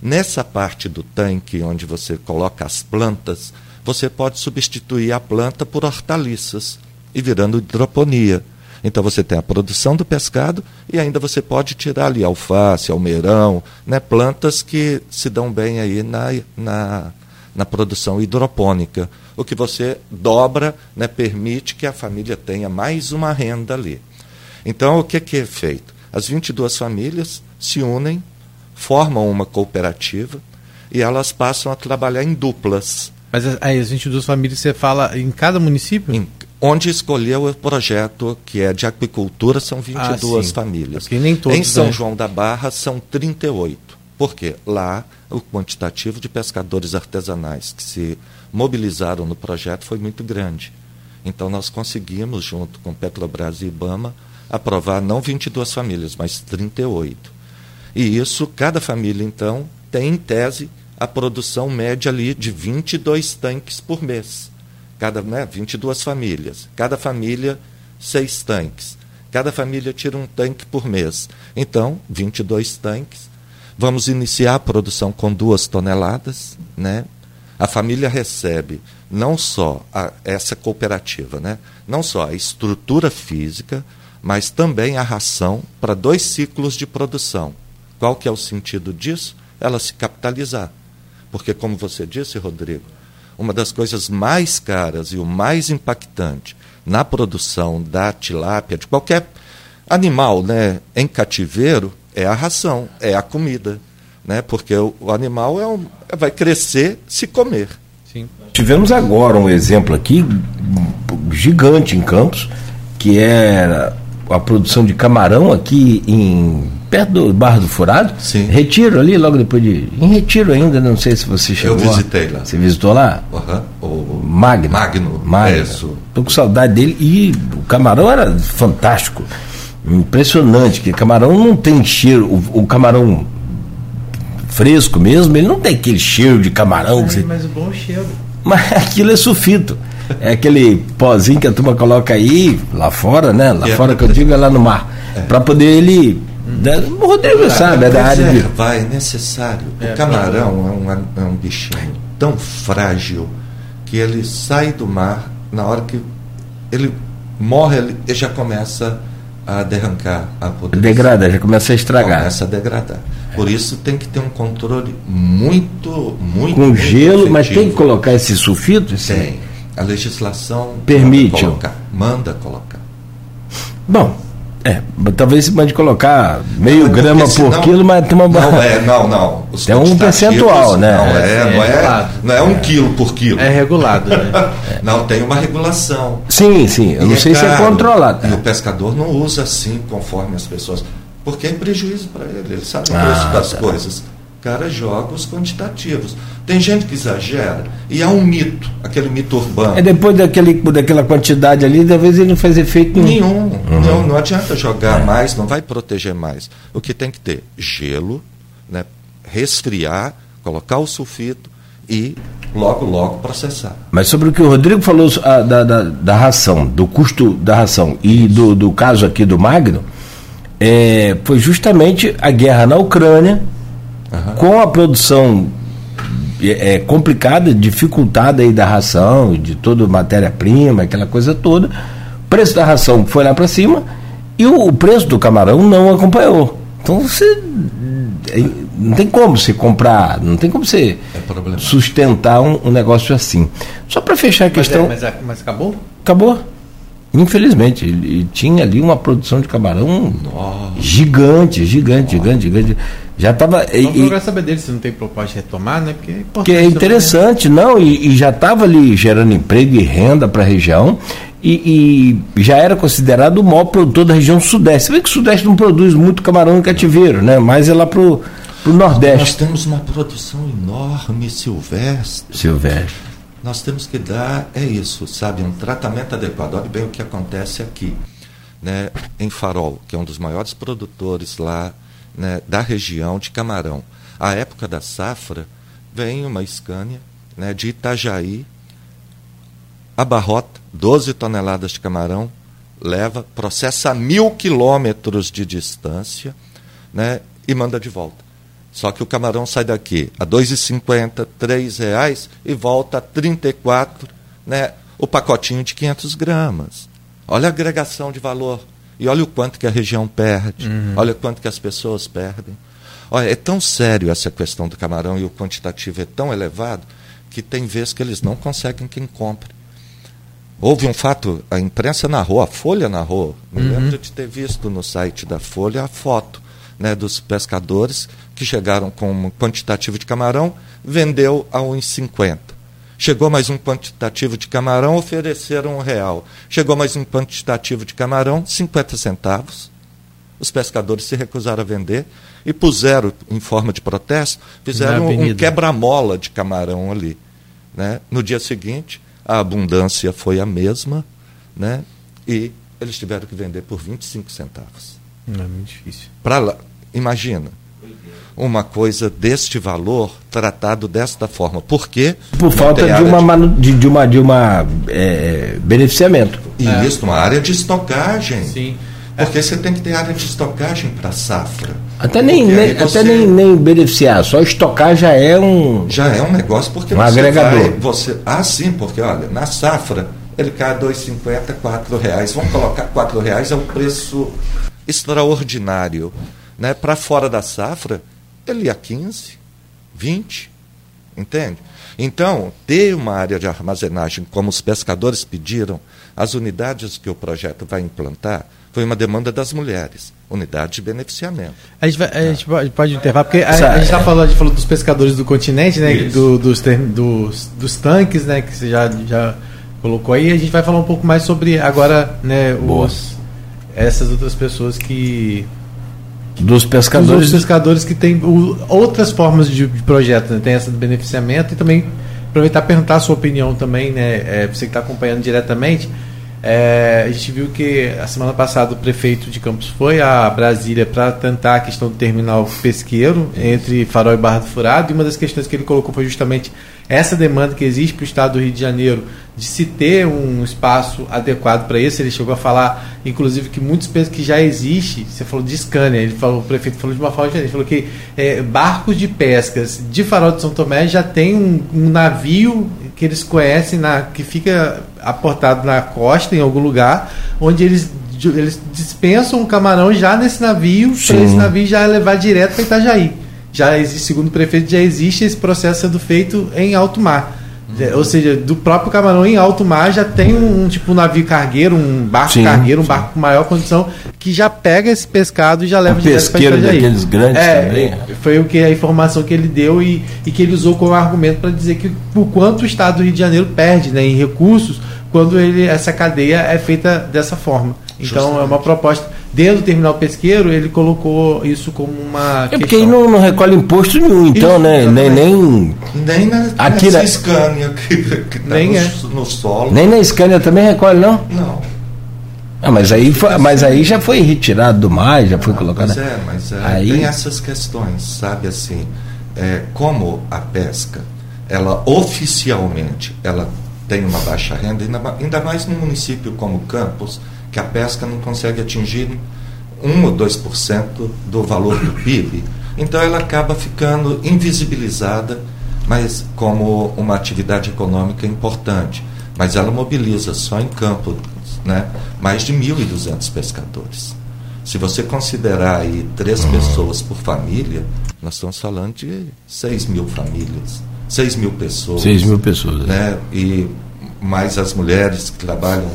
Nessa parte do tanque onde você coloca as plantas, você pode substituir a planta por hortaliças e virando hidroponia. Então você tem a produção do pescado e ainda você pode tirar ali alface, almeirão, né, plantas que se dão bem aí na, na na produção hidropônica, o que você dobra, né, permite que a família tenha mais uma renda ali. Então, o que, que é feito? As 22 famílias se unem, formam uma cooperativa e elas passam a trabalhar em duplas. Mas aí, as 22 famílias, você fala em cada município? Em, onde escolheu o projeto que é de aquicultura, são 22 ah, famílias. Nem todos, em São né? João da Barra, são 38. Por quê? Lá, o quantitativo de pescadores artesanais que se mobilizaram no projeto foi muito grande. Então, nós conseguimos, junto com Petrobras e Ibama, aprovar não 22 famílias, mas 38. E isso, cada família, então, tem em tese a produção média ali de 22 tanques por mês. Cada, né, 22 famílias. Cada família, seis tanques. Cada família tira um tanque por mês. Então, 22 tanques. Vamos iniciar a produção com duas toneladas, né? A família recebe não só a, essa cooperativa, né? não só a estrutura física, mas também a ração para dois ciclos de produção. Qual que é o sentido disso? Ela se capitalizar. Porque, como você disse, Rodrigo, uma das coisas mais caras e o mais impactante na produção da tilápia, de qualquer animal né, em cativeiro, é a ração, é a comida. Né? Porque o, o animal é um, vai crescer se comer. Sim. Tivemos agora um exemplo aqui gigante em Campos, que é a produção de camarão aqui em perto do Barra do Furado. Sim. Retiro ali, logo depois de. Em Retiro ainda, não sei se você chegou. Eu visitei lá. Você visitou lá? Uhum. O Magno. Magno. Magno. Isso. Tô com saudade dele. E o camarão era fantástico. Impressionante, que camarão não tem cheiro. O, o camarão fresco mesmo, ele não tem aquele cheiro de camarão. Mas, você... mas o bom cheiro. Mas aquilo é sulfito. É aquele pozinho que a turma coloca aí, lá fora, né? Lá é fora que eu digo é lá no mar. É. Para poder ele. Né? O Rodrigo ah, sabe, é da área de. Vai, é necessário. É, o camarão é um, é um bichinho tão frágil que ele sai do mar, na hora que ele morre, ele já começa a derrancar a poder. Degrada, já começa a estragar. Começa a degradar. Por isso tem que ter um controle muito, muito. Com muito gelo, efetivo. mas tem que colocar esse sulfito? Esse... Tem. A legislação permite. Manda colocar. Manda colocar. Bom, é, talvez se mande colocar meio não, grama por quilo, mas tem uma Não é, não, não. Os tem um percentual, né? Não é, é, não é, não é um é. quilo por quilo. É regulado, né? não, tem uma regulação. Sim, sim. Eu e não sei caro, se é controlado. E o pescador não usa assim conforme as pessoas. Porque é prejuízo para ele, ele sabe o ah, preço das tá. coisas. O cara joga os quantitativos. Tem gente que exagera e é um mito, aquele mito urbano. É depois daquele, daquela quantidade ali, talvez ele não faz efeito nenhum. nenhum. Uhum. Não, não adianta jogar é. mais, não vai proteger mais. O que tem que ter? Gelo, né? resfriar, colocar o sulfito e logo, logo processar. Mas sobre o que o Rodrigo falou a, da, da, da, ração, do custo da ração e do, do caso aqui do Magno, é, foi justamente a guerra na Ucrânia, uhum. com a produção é, é, complicada, dificultada aí da ração, de toda matéria-prima, aquela coisa toda. O preço da ração foi lá para cima e o, o, preço do camarão não acompanhou. Então você é, não tem como você comprar, não tem como você é sustentar um, um, negócio assim. Só para fechar a questão. Mas, mas, mas acabou? Acabou. Infelizmente, ele tinha ali uma produção de camarão gigante, gigante, gigante, gigante. Já estava. Vamos procurar saber dele se não tem proposta de retomar, né? Porque é, que é interessante, também. não, e, e já estava ali gerando emprego e renda para a região. E, e, já era considerado o maior produtor da região sudeste. Você vê que o sudeste não produz muito camarão em cativeiro, né? Mas é lá para o nordeste. Nós temos uma produção enorme silvestre. Silvestre nós temos que dar, é isso, sabe, um tratamento adequado. Olha bem o que acontece aqui, né, em Farol, que é um dos maiores produtores lá né, da região de camarão. A época da safra, vem uma Scania né, de Itajaí, abarrota 12 toneladas de camarão, leva, processa mil quilômetros de distância né, e manda de volta. Só que o camarão sai daqui a R$ 2,50, R$ reais e volta a 34, né, o pacotinho de 500 gramas. Olha a agregação de valor. E olha o quanto que a região perde. Uhum. Olha o quanto que as pessoas perdem. Olha, é tão sério essa questão do camarão e o quantitativo é tão elevado que tem vezes que eles não conseguem quem compre. Houve um fato, a imprensa narrou, a Folha narrou, me uhum. lembro de ter visto no site da Folha a foto né, dos pescadores que chegaram com um quantitativo de camarão, vendeu a 1,50. Chegou mais um quantitativo de camarão, ofereceram um real. Chegou mais um quantitativo de camarão, 50 centavos. Os pescadores se recusaram a vender e puseram, em forma de protesto, fizeram um quebra-mola de camarão ali. Né? No dia seguinte, a abundância foi a mesma, né? E eles tiveram que vender por 25 centavos. Não é muito difícil. Para lá, imagina uma coisa deste valor tratado desta forma. Por quê? Por falta de uma, de, de, uma, de uma é, beneficiamento. E é. isso, uma área de estocagem. Sim. Porque você tem que ter área de estocagem para safra. Até, nem, nem você... até nem, nem beneficiar, só estocar já é um. Já é um negócio, porque um você agregador. Vai, você, ah, sim, porque olha, na safra ele cai a 2,50, 4 reais. Vamos colocar 4 reais, é um preço extraordinário. Né? Para fora da safra, ele ia 15, 20, entende? Então, ter uma área de armazenagem, como os pescadores pediram, as unidades que o projeto vai implantar, foi uma demanda das mulheres, unidade de beneficiamento. A gente, vai, a gente pode, pode intervar, porque a, a gente está falando, a gente falou dos pescadores do continente, né, do, dos, dos, dos, tanques, né, que você já, já colocou aí, a gente vai falar um pouco mais sobre agora, né, os, essas outras pessoas que dos pescadores dos pescadores que têm outras formas de, projeto, né? tem essa do beneficiamento e também aproveitar e perguntar a sua opinião também, né, é, você que está acompanhando diretamente é, a gente viu que a semana passada o prefeito de Campos foi a Brasília para tentar a questão do terminal pesqueiro entre Farol e Barra do Furado, e uma das questões que ele colocou foi justamente essa demanda que existe para o estado do Rio de Janeiro de se ter um espaço adequado para isso. Ele chegou a falar, inclusive, que muitos pensam que já existe. Você falou de Scania, ele falou, o prefeito falou de uma forma diferente. Ele falou que é, barcos de pescas de Farol de São Tomé já tem um, um navio que eles conhecem na, que fica aportado na costa em algum lugar, onde eles eles dispensam um camarão já nesse navio, para esse navio já levar direto para Itajaí já existe, segundo o prefeito, já existe esse processo sendo feito em alto mar. Uhum. Ou seja, do próprio camarão em alto mar já tem um, um tipo um navio cargueiro, um barco sim, cargueiro, um sim. barco com maior condição, que já pega esse pescado e já leva um para Itajaí. daqueles grandes é, também. Foi o que a informação que ele deu e, e que ele usou como argumento para dizer que o quanto o Estado do Rio de Janeiro perde né, em recursos quando ele, essa cadeia é feita dessa forma. Então Justamente. é uma proposta dentro do terminal pesqueiro, ele colocou isso como uma. É porque aí não, não, recolhe imposto nenhum, então, isso, né? Nem, nem. Nem na, aqui na Scania que, que tá nem no, é. no solo. Nem na Scania também recolhe, não? Não. Ah, mas aí, foi, mas aí já foi retirado do mar, já foi ah, colocado. Mas é, mas é, aí... tem essas questões, sabe assim, é, como a pesca, ela oficialmente, ela tem uma baixa renda, ainda, ainda mais num município como Campos, que a pesca não consegue atingir 1 ou 2% do valor do PIB. Então ela acaba ficando invisibilizada, mas como uma atividade econômica importante. Mas ela mobiliza só em campo né, mais de 1.200 pescadores. Se você considerar aí três uhum. pessoas por família, nós estamos falando de 6 mil famílias, 6 mil pessoas. 6 mil pessoas. Né? né? E mais as mulheres que trabalham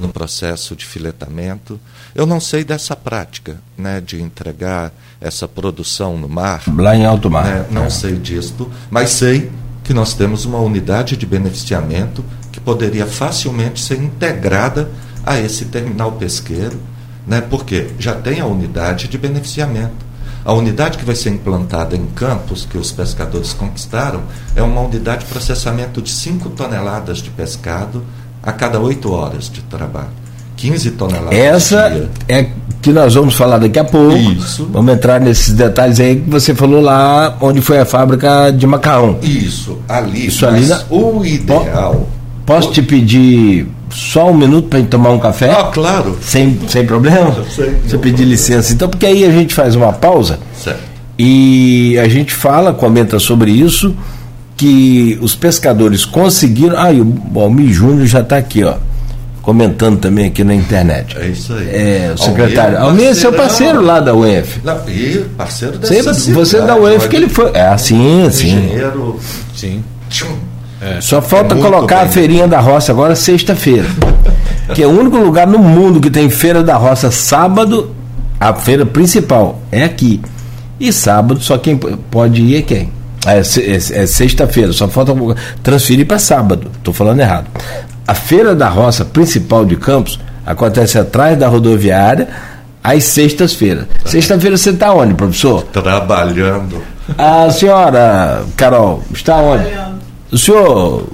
no processo de filetamento. Eu não sei dessa prática, né, de entregar essa produção no mar. Lá em alto mar. Né, não é. sei disto, mas sei que nós temos uma unidade de beneficiamento que poderia facilmente ser integrada a esse terminal pesqueiro, né, porque já tem a unidade de beneficiamento. A unidade que vai ser implantada em Campos, que os pescadores conquistaram, é uma unidade de processamento de 5 toneladas de pescado a cada oito horas de trabalho. 15 toneladas. Essa é que nós vamos falar daqui a pouco. Isso. Vamos entrar nesses detalhes aí que você falou lá onde foi a fábrica de macarrão. Isso, ali. Isso ali. Na... O ideal. Posso te pedir só um minuto para gente tomar um café? Ah, claro. Sem, sem problema? Sem Você pedir licença. Então, porque aí a gente faz uma pausa. Certo. E a gente fala, comenta sobre isso que os pescadores conseguiram. Ah, e o Almir Júnior já está aqui, ó. Comentando também aqui na internet. É isso aí. É, o secretário. Almir é seu parceiro lá da UF. Não, e parceiro dessa Você, você é da UF que ele foi. É assim, assim. Engenheiro. Sim. É. Só falta é colocar bem. a feirinha da roça agora sexta-feira. que é o único lugar no mundo que tem feira da roça sábado, a feira principal é aqui. E sábado só quem pode ir é quem? É, é, é sexta-feira, só falta transferir para sábado. Estou falando errado. A feira da roça principal de Campos acontece atrás da rodoviária às sextas-feiras. Sexta-feira você está onde, professor? Trabalhando. A senhora, Carol, está onde? O senhor.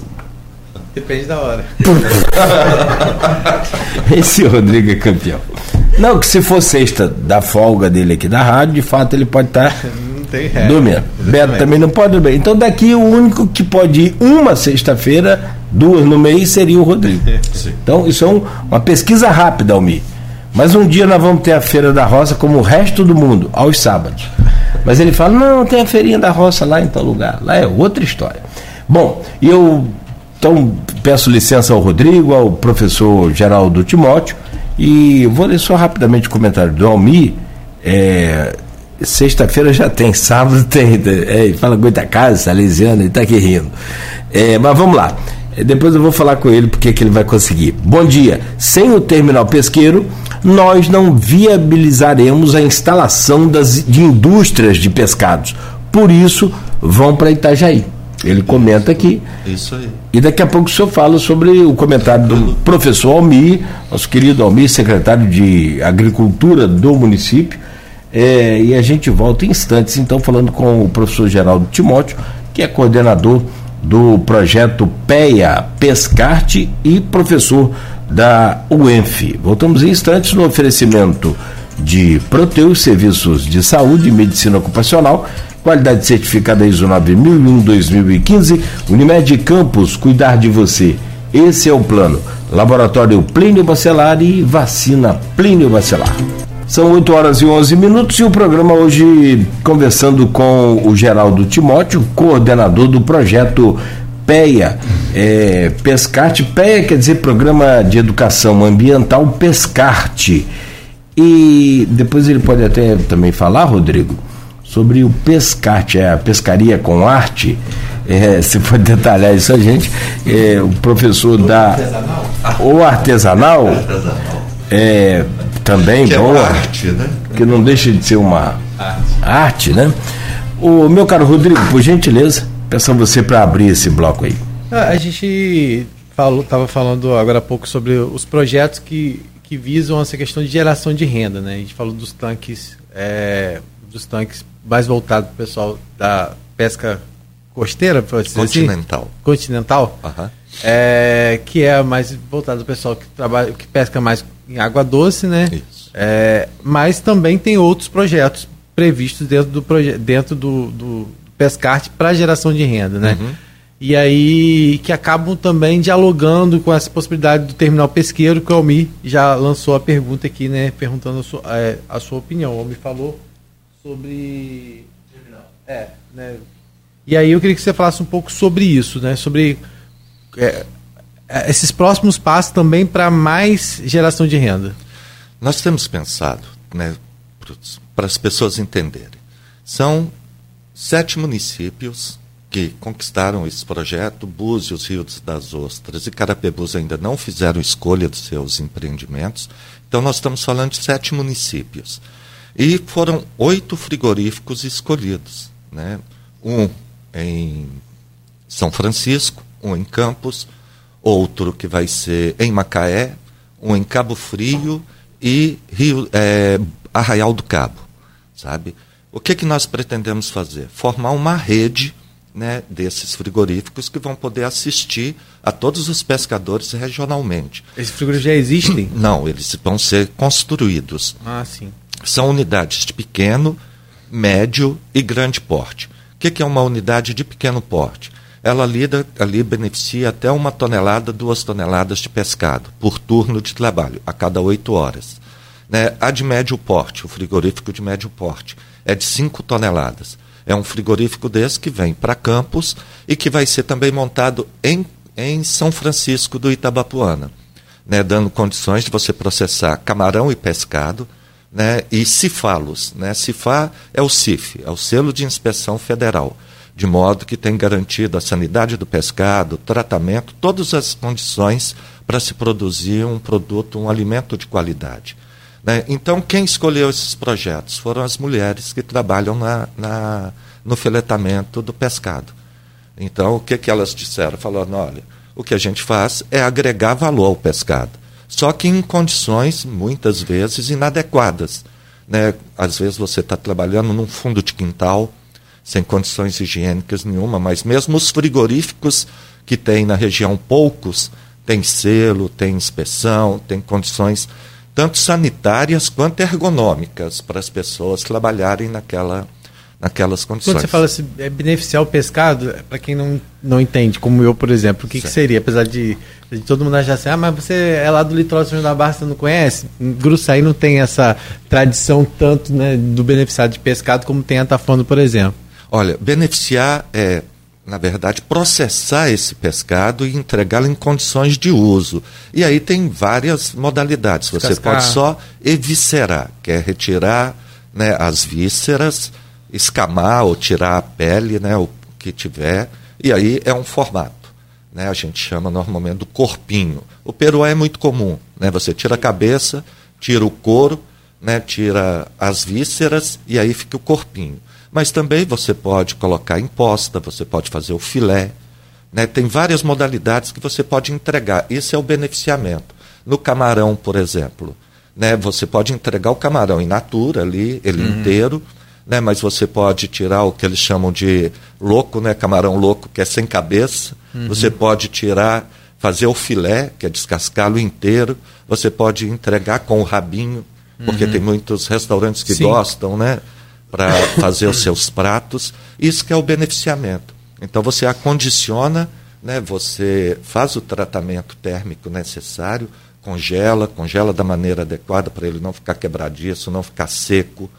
Depende da hora. Esse Rodrigo é campeão. Não, que se for sexta da folga dele aqui da rádio, de fato ele pode estar. Tá tem regra. Dormindo. Beto também não pode dormir. Então daqui o único que pode ir uma sexta-feira, duas no mês, seria o Rodrigo. Então isso é um, uma pesquisa rápida, Almir. Mas um dia nós vamos ter a Feira da Roça como o resto do mundo, aos sábados. Mas ele fala, não, tem a feirinha da roça lá em tal lugar. Lá é outra história. Bom, eu então peço licença ao Rodrigo, ao professor Geraldo Timóteo, e vou ler só rapidamente o comentário do Almir. É, Sexta-feira já tem, sábado tem. É, fala casa, Salesiano, ele está aqui rindo. É, mas vamos lá. É, depois eu vou falar com ele porque que ele vai conseguir. Bom dia. Sem o terminal pesqueiro, nós não viabilizaremos a instalação das, de indústrias de pescados. Por isso, vão para Itajaí. Ele comenta aqui. Isso aí. E daqui a pouco o senhor fala sobre o comentário do professor Almir, nosso querido Almir, secretário de Agricultura do município é, e a gente volta em instantes, então, falando com o professor Geraldo Timóteo, que é coordenador do projeto PEA Pescarte e professor da UENF. Voltamos em instantes no oferecimento de Proteus, serviços de saúde e medicina ocupacional, qualidade certificada ISO 9001-2015, Unimed Campos, cuidar de você. Esse é o plano. Laboratório Plínio Bacelar e vacina Plínio Bacelar. São 8 horas e 11 minutos e o programa hoje conversando com o Geraldo Timóteo, coordenador do projeto PEA, é, Pescarte. PEA quer dizer Programa de Educação Ambiental Pescarte. E depois ele pode até também falar, Rodrigo, sobre o Pescarte, é a pescaria com arte. É, se for detalhar isso a gente, é, o professor da. Artesanal? Ou artesanal. artesanal. Também que é boa. É arte, né? Que não deixa de ser uma arte, arte né? O meu caro Rodrigo, por gentileza, peço a você para abrir esse bloco aí. Ah, a gente falou, estava falando agora há pouco sobre os projetos que, que visam essa questão de geração de renda, né? A gente falou dos tanques, é, dos tanques mais voltados para o pessoal da pesca costeira, pode ser assim? continental, assim? continental, uhum. É, que é mais voltado para o pessoal que trabalha, que pesca mais em água doce, né? Isso. É, mas também tem outros projetos previstos dentro do, proje dentro do, do Pescarte para geração de renda, né? Uhum. E aí que acabam também dialogando com essa possibilidade do terminal pesqueiro, que o Almi já lançou a pergunta aqui, né? Perguntando a sua, é, a sua opinião. O Almi falou sobre. Terminal. É, né? E aí eu queria que você falasse um pouco sobre isso, né? Sobre é, é, esses próximos passos também para mais geração de renda? Nós temos pensado, né, para as pessoas entenderem, são sete municípios que conquistaram esse projeto, Búzios, Rio das Ostras e Carapebus ainda não fizeram escolha dos seus empreendimentos. Então, nós estamos falando de sete municípios. E foram oito frigoríficos escolhidos. Né? Um em São Francisco, um em Campos, outro que vai ser em Macaé, um em Cabo Frio e Rio, é, Arraial do Cabo, sabe? O que, que nós pretendemos fazer? Formar uma rede né, desses frigoríficos que vão poder assistir a todos os pescadores regionalmente. Esses frigoríficos já existem? Não, eles vão ser construídos. Ah, sim. São unidades de pequeno, médio e grande porte. O que, que é uma unidade de pequeno porte? Ela lida, ali beneficia até uma tonelada, duas toneladas de pescado por turno de trabalho, a cada oito horas. Né? A de médio porte, o frigorífico de médio porte, é de cinco toneladas. É um frigorífico desse que vem para Campos e que vai ser também montado em, em São Francisco do Itabapuana, né? dando condições de você processar camarão e pescado, né, e cifalos. Né? Cifá é o CIF, é o Selo de Inspeção Federal de modo que tem garantido a sanidade do pescado, o tratamento, todas as condições para se produzir um produto, um alimento de qualidade. Né? Então, quem escolheu esses projetos foram as mulheres que trabalham na, na no filetamento do pescado. Então, o que, que elas disseram? Falaram: olha, o que a gente faz é agregar valor ao pescado, só que em condições, muitas vezes, inadequadas. Né? Às vezes você está trabalhando num fundo de quintal, sem condições higiênicas nenhuma, mas mesmo os frigoríficos que tem na região, poucos, tem selo, tem inspeção, tem condições tanto sanitárias quanto ergonômicas para as pessoas trabalharem naquela, naquelas condições. Quando você fala assim, é beneficiar o pescado, para quem não, não entende, como eu, por exemplo, o que, que seria? Apesar de, de, todo mundo achar assim, ah, mas você é lá do litoral São João da Barra, você não conhece? Gruçaí não tem essa tradição tanto né, do beneficiado de pescado como tem a Tafano, por exemplo. Olha, beneficiar é, na verdade, processar esse pescado e entregá-lo em condições de uso. E aí tem várias modalidades. Você pode só eviscerar, que é retirar né, as vísceras, escamar ou tirar a pele, né, o que tiver, e aí é um formato. Né, a gente chama normalmente do corpinho. O peru é muito comum. Né, você tira a cabeça, tira o couro, né, tira as vísceras e aí fica o corpinho. Mas também você pode colocar imposta, você pode fazer o filé. Né? Tem várias modalidades que você pode entregar. Isso é o beneficiamento. No camarão, por exemplo, né? você pode entregar o camarão in natura ali, ele uhum. inteiro, né? mas você pode tirar o que eles chamam de louco, né? camarão louco, que é sem cabeça. Uhum. Você pode tirar, fazer o filé, que é descascá-lo inteiro. Você pode entregar com o rabinho, porque uhum. tem muitos restaurantes que Sim. gostam, né? Para fazer os seus pratos. Isso que é o beneficiamento. Então você acondiciona, né, você faz o tratamento térmico necessário, congela, congela da maneira adequada para ele não ficar quebradiço, não ficar seco.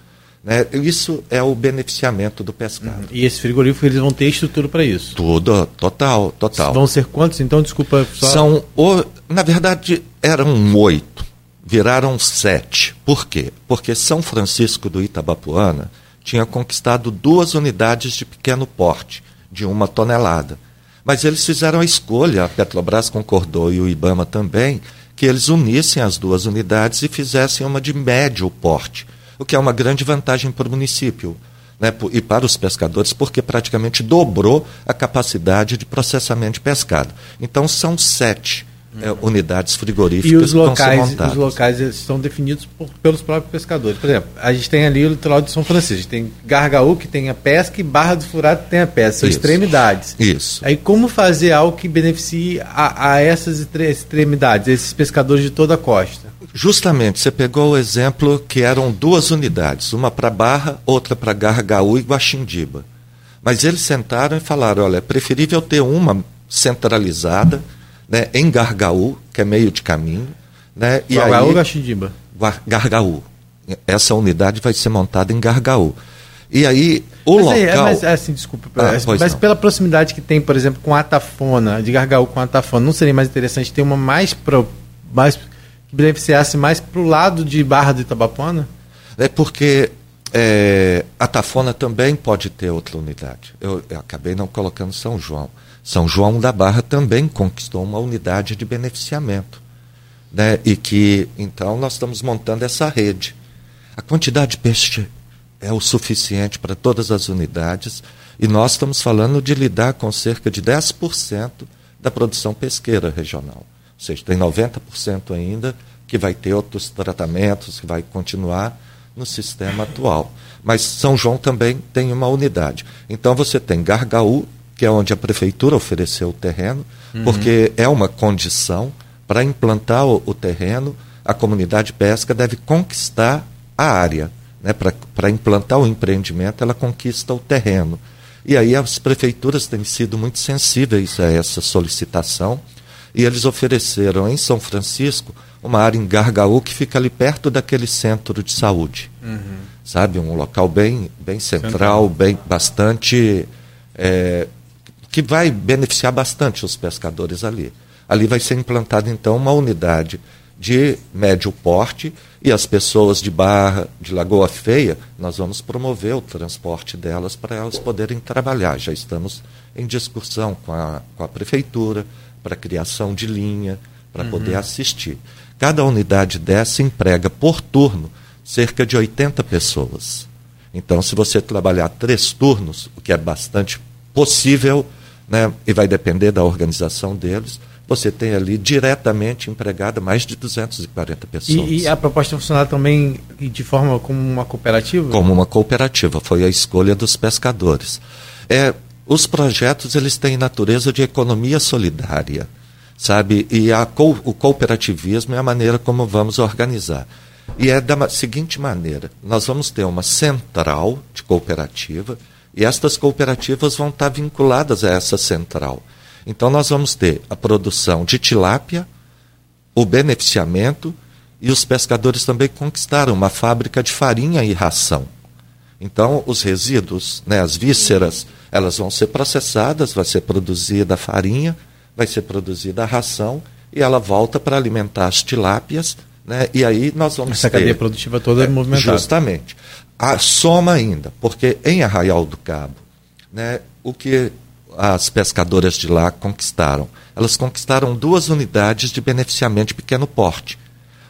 Né? Isso é o beneficiamento do pescado. Uhum. E esse frigorífico eles vão ter estrutura para isso? Tudo, total, total. Vão ser quantos então? Desculpa. Só... São, o, na verdade, eram oito viraram sete. Por quê? Porque São Francisco do Itabapuana tinha conquistado duas unidades de pequeno porte, de uma tonelada. Mas eles fizeram a escolha, a Petrobras concordou e o Ibama também, que eles unissem as duas unidades e fizessem uma de médio porte, o que é uma grande vantagem para o município. Né, e para os pescadores, porque praticamente dobrou a capacidade de processamento de pescado. Então, são sete é, unidades frigoríficas e os locais, os locais estão definidos por, pelos próprios pescadores. Por exemplo, a gente tem ali o litoral de São Francisco, a gente tem Gargaú que tem a pesca e Barra do Furado que tem a pesca, são Isso. extremidades. Isso. Aí como fazer algo que beneficie a, a essas extremidades, esses pescadores de toda a costa? Justamente, você pegou o exemplo que eram duas unidades, uma para Barra, outra para Gargaú e Guaxindiba. Mas eles sentaram e falaram, olha, é preferível ter uma centralizada né, em Gargaú, que é meio de caminho. Né, e Gargaú ou Gaxindiba? Gargaú. Essa unidade vai ser montada em Gargaú. E aí, o mas local. É, mas, assim, desculpa, ah, mas pela proximidade que tem, por exemplo, com a Atafona, de Gargaú com a Atafona, não seria mais interessante ter uma mais, pro, mais que beneficiasse mais para o lado de Barra do Itabapona? É porque é, a Tafona também pode ter outra unidade. Eu, eu, acabei não colocando São João. São João da Barra também conquistou uma unidade de beneficiamento. Né? E que, então, nós estamos montando essa rede. A quantidade de peixe é o suficiente para todas as unidades e nós estamos falando de lidar com cerca de 10% da produção pesqueira regional. Ou seja, tem 90% ainda que vai ter outros tratamentos, que vai continuar no sistema atual. Mas São João também tem uma unidade. Então você tem Gargaú que é onde a prefeitura ofereceu o terreno, uhum. porque é uma condição para implantar o, o, terreno, a comunidade pesca deve conquistar a área. Né? Para implantar o empreendimento, ela conquista o terreno. E aí as prefeituras têm sido muito sensíveis a essa solicitação e eles ofereceram em São Francisco uma área em Gargaú que fica ali perto daquele centro de saúde. Uhum. Sabe? Um local bem, bem central, central. bem bastante é, que vai beneficiar bastante os pescadores ali. Ali vai ser implantada, então, uma unidade de médio porte e as pessoas de Barra, de Lagoa Feia, nós vamos promover o transporte delas para elas poderem trabalhar. Já estamos em discussão com a, com a prefeitura para criação de linha, para uhum. poder assistir. Cada unidade dessa emprega por turno cerca de 80 pessoas. Então, se você trabalhar três turnos, o que é bastante possível, né, e vai depender da organização deles, você tem ali diretamente empregada mais de 240 pessoas. E, e a proposta funcionar também de forma como uma cooperativa? Como uma cooperativa, foi a escolha dos pescadores. É, os projetos eles têm natureza de economia solidária, sabe? E a, o cooperativismo é a maneira como vamos organizar. E é da seguinte maneira: nós vamos ter uma central de cooperativa e estas cooperativas vão estar vinculadas a essa central. Então, nós vamos ter a produção de tilápia, o beneficiamento e os pescadores também conquistaram uma fábrica de farinha e ração. Então, os resíduos, né, as vísceras, elas vão ser processadas, vai ser produzida a farinha, vai ser produzida a ração e ela volta para alimentar as tilápias, né? E aí nós vamos Essa ter, cadeia produtiva toda é, movimentada. Justamente. A soma ainda, porque em Arraial do Cabo, né, o que as pescadoras de lá conquistaram? Elas conquistaram duas unidades de beneficiamento de pequeno porte.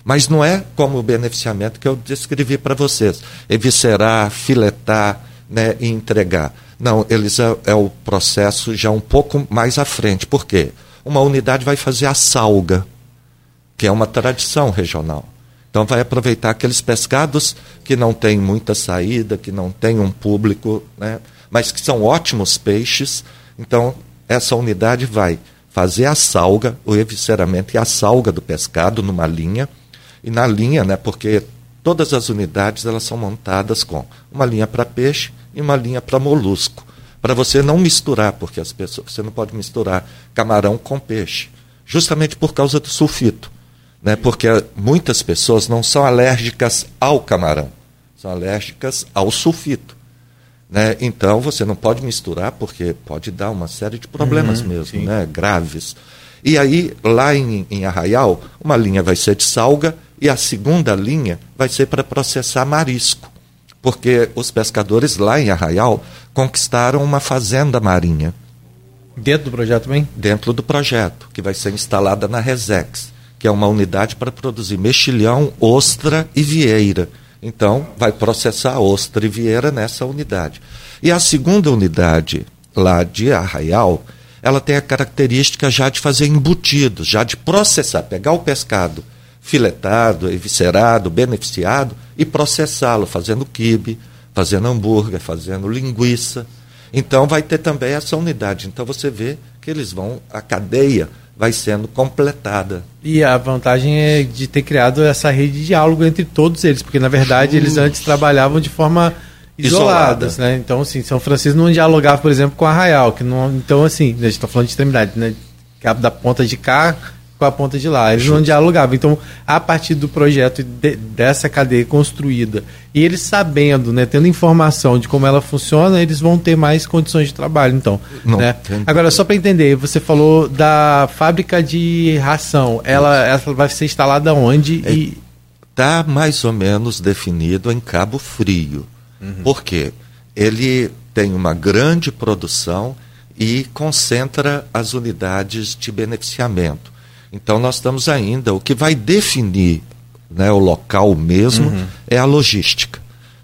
Mas não é como o beneficiamento que eu descrevi para vocês: eviscerar, filetar né, e entregar. Não, eles é, é, o processo já um pouco mais à frente. Por quê? Uma unidade vai fazer a salga, que é uma tradição regional. Então vai aproveitar aqueles pescados que não têm muita saída, que não têm um público, né, mas que são ótimos peixes então, essa unidade vai fazer a salga, o evisceramento e a salga do pescado numa linha. E na linha, né, porque todas as unidades elas são montadas com uma linha para peixe e uma linha para molusco. Para você não misturar, porque as pessoas, você não pode misturar camarão com peixe, justamente por causa do sulfito. Né, porque muitas pessoas não são alérgicas ao camarão, são alérgicas ao sulfito. Né? Então você não pode misturar porque pode dar uma série de problemas uhum, mesmo, né? graves. E aí, lá em, em Arraial, uma linha vai ser de salga e a segunda linha vai ser para processar marisco. Porque os pescadores lá em Arraial conquistaram uma fazenda marinha. Dentro do projeto também? Dentro do projeto, que vai ser instalada na Resex, que é uma unidade para produzir mexilhão, ostra e vieira. Então, vai processar ostra e vieira nessa unidade. E a segunda unidade, lá de Arraial, ela tem a característica já de fazer embutidos, já de processar, pegar o pescado filetado, eviscerado, beneficiado e processá-lo, fazendo quibe, fazendo hambúrguer, fazendo linguiça. Então vai ter também essa unidade. Então você vê que eles vão, a cadeia vai sendo completada. E a vantagem é de ter criado essa rede de diálogo entre todos eles, porque na verdade eles antes trabalhavam de forma isoladas, Isolada. né? Então, assim, São Francisco não dialogava, por exemplo, com Arraial, que não, então assim, a gente está falando de extremidade, né? Da ponta de cá com a ponta de lá. Eles não dialogavam. Então, a partir do projeto de, dessa cadeia construída, e eles sabendo, né, tendo informação de como ela funciona, eles vão ter mais condições de trabalho. Então, não, né? Agora, só para entender, você falou da fábrica de ração. Ela, ela vai ser instalada onde? Está e... Tá mais ou menos definido em Cabo Frio. Uhum. Por quê? Ele tem uma grande produção e concentra as unidades de beneficiamento. Então nós estamos ainda, o que vai definir né, o local mesmo uhum. é a logística,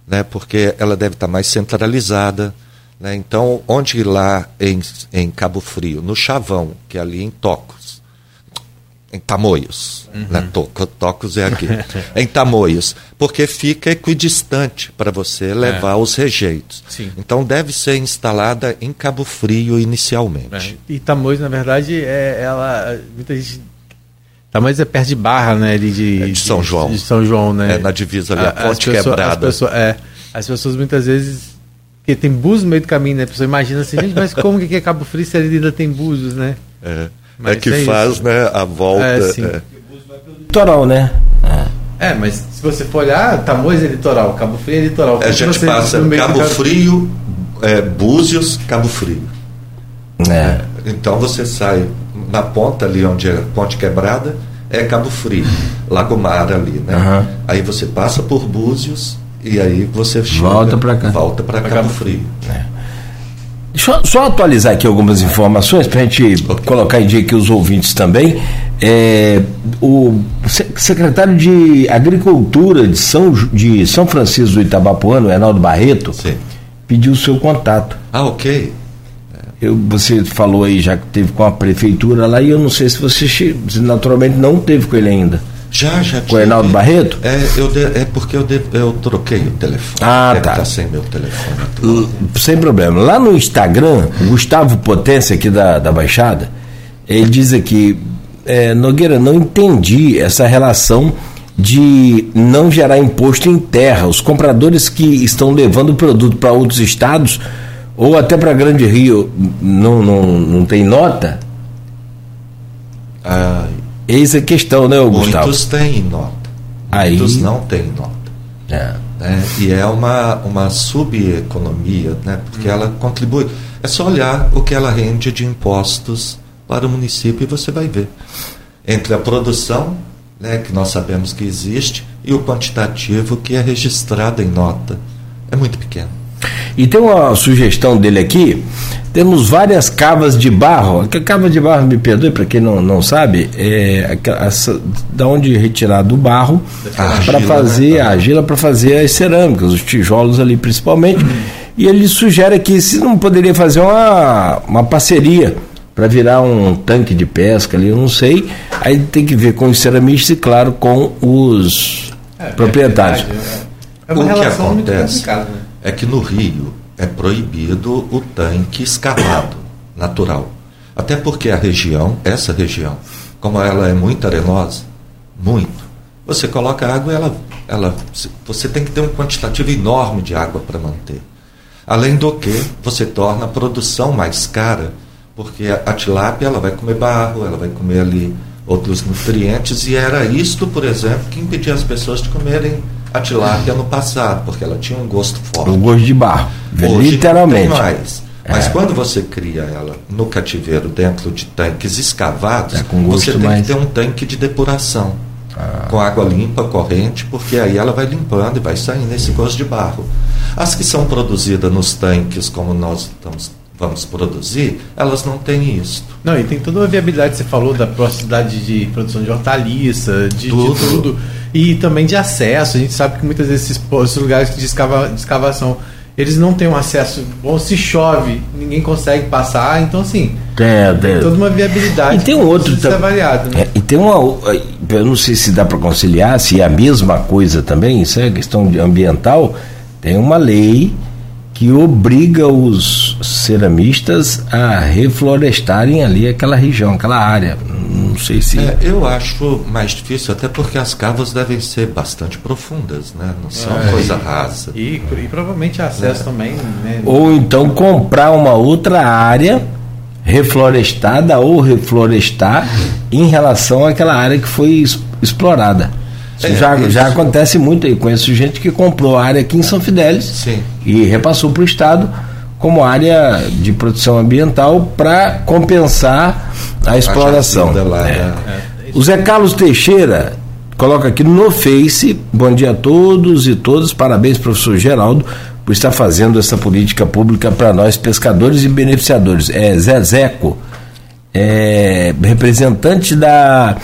né, porque ela deve estar mais centralizada. Né, então, onde lá em, em Cabo Frio, no Chavão, que é ali em Tocos, em Tamoios, uhum. né, to, Tocos é aqui, em Tamoios, porque fica equidistante para você levar é. os rejeitos. Sim. Então deve ser instalada em Cabo Frio inicialmente. É. E Tamoios, na verdade, é, ela muita gente mas é perto de Barra, né? Ali de, é de São João. De, São João, né? É na divisa ali, a, a ponte pessoa, quebrada. As pessoas, é, as pessoas muitas vezes. Porque tem búzios no meio do caminho, né? A pessoa imagina assim, gente, mas como que é Cabo Frio se ainda tem búzios, né? É. Mas é que é faz, isso. né, a volta. É, sim. É. Litoral, né? É. é, mas se você for olhar, Tamoios é litoral, Cabo Frio é litoral. É, a gente passa Cabo Frio, é, Búzios, Cabo Frio. É. Então você sai na ponta ali onde é a ponte quebrada, é Cabo Frio, Lago Mar ali, né? Aham. Aí você passa por Búzios e aí você chega, Volta pra cá. Volta para Cabo Frio. Deixa eu só atualizar aqui algumas informações para a gente colocar em dia aqui os ouvintes também. É, o se- secretário de Agricultura de São, de São Francisco do Itabapuano, Reinaldo Barreto, Sim. pediu o seu contato. Ah, ok. Eu- você falou aí já que teve com a prefeitura lá e eu não sei se você naturalmente não teve com ele ainda. Já, já Com o Reinaldo. Barreto? É, eu de- é porque eu, de- eu troquei o telefone. Ah, Deve tá. estar sem meu telefone. L- Sem problema. Lá no Instagram, o Gustavo Potência, aqui da, da Baixada, ele diz aqui: é, Nogueira, não entendi essa relação de não gerar imposto em terra. Os compradores que estão levando o produto para outros estados ou até para Grande Rio não, não, não tem nota? Ah, Eis a questão, né, Gustavo? muitos têm nota. Aí- Muitos não têm nota. É. né? E é uma, uma subeconomia, né? porque ela contribui. É só olhar o que ela rende de impostos para o município e você vai ver. Entre a produção, né, que nós sabemos que existe, e o quantitativo que é registrado em nota. É muito pequeno. E tem uma sugestão dele aqui. Temos várias cavas de barro. Que cava de barro, me perdoe para quem não, não sabe, é essa- da onde retirar do barro para argila, fazer né? a argila para fazer as cerâmicas, os tijolos ali principalmente. E ele sugere aqui se não poderia fazer uma, uma parceria para virar um tanque de pesca ali, eu não sei. Aí tem que ver com os ceramistas e claro com os proprietários. É, verdade, é. É uma o que relação muito acontece complicada, né? É que no Rio é proibido o tanque escavado, natural. Até porque a região, essa região, como ela é muito arenosa, muito, você coloca água e ela, ela, você tem que ter um quantitativo enorme de água para manter. Além do que, você torna a produção mais cara, porque a, tilápia ela vai comer barro, ela vai comer ali outros nutrientes, e era isto, por exemplo, que impedia as pessoas de comerem a tilápia no passado, porque ela tinha um gosto forte. O gosto de barro. Hoje literalmente. Não tem mais. Mas É. quando você cria ela no cativeiro dentro de tanques escavados, É, com gosto você tem mais- que ter um tanque de depuração. Com água limpa, corrente, porque aí ela vai limpando e vai saindo esse gosto de barro. As que são produzidas nos tanques, como nós estamos, vamos produzir, elas não têm isso. Não, e tem toda uma viabilidade, você falou da proximidade de produção de hortaliça, de de tudo. E também de acesso. A gente sabe que muitas vezes esses, lugares de, escava- de escavação, eles não têm um acesso bom. Se chove, ninguém consegue passar. Então, assim, É, é. tem toda uma viabilidade. E tem um outro precisa ser tam- avaliado, né? É, e tem uma. Eu não sei se dá para conciliar, se é a mesma coisa também, isso é questão ambiental. Tem uma lei que obriga os ceramistas a reflorestarem ali aquela região, aquela área. Não sei se. É, eu acho mais difícil, até porque as cavas devem ser bastante profundas, né? não são É. coisa rasa. E, e provavelmente acesso também, né? Ou então comprar uma outra área reflorestada ou reflorestar em relação àquela área que foi explorada. É, já, isso. já acontece muito aí. Conheço gente que comprou a área aqui em São Fidélis Sim. e repassou para o Estado como área de produção ambiental para compensar a exploração. jazida lá, É. né? O Zé Carlos Teixeira coloca aqui no Face, bom dia a todos e todas, parabéns professor Geraldo por estar fazendo essa política pública para nós pescadores e beneficiadores. É Zezeco, é, representante da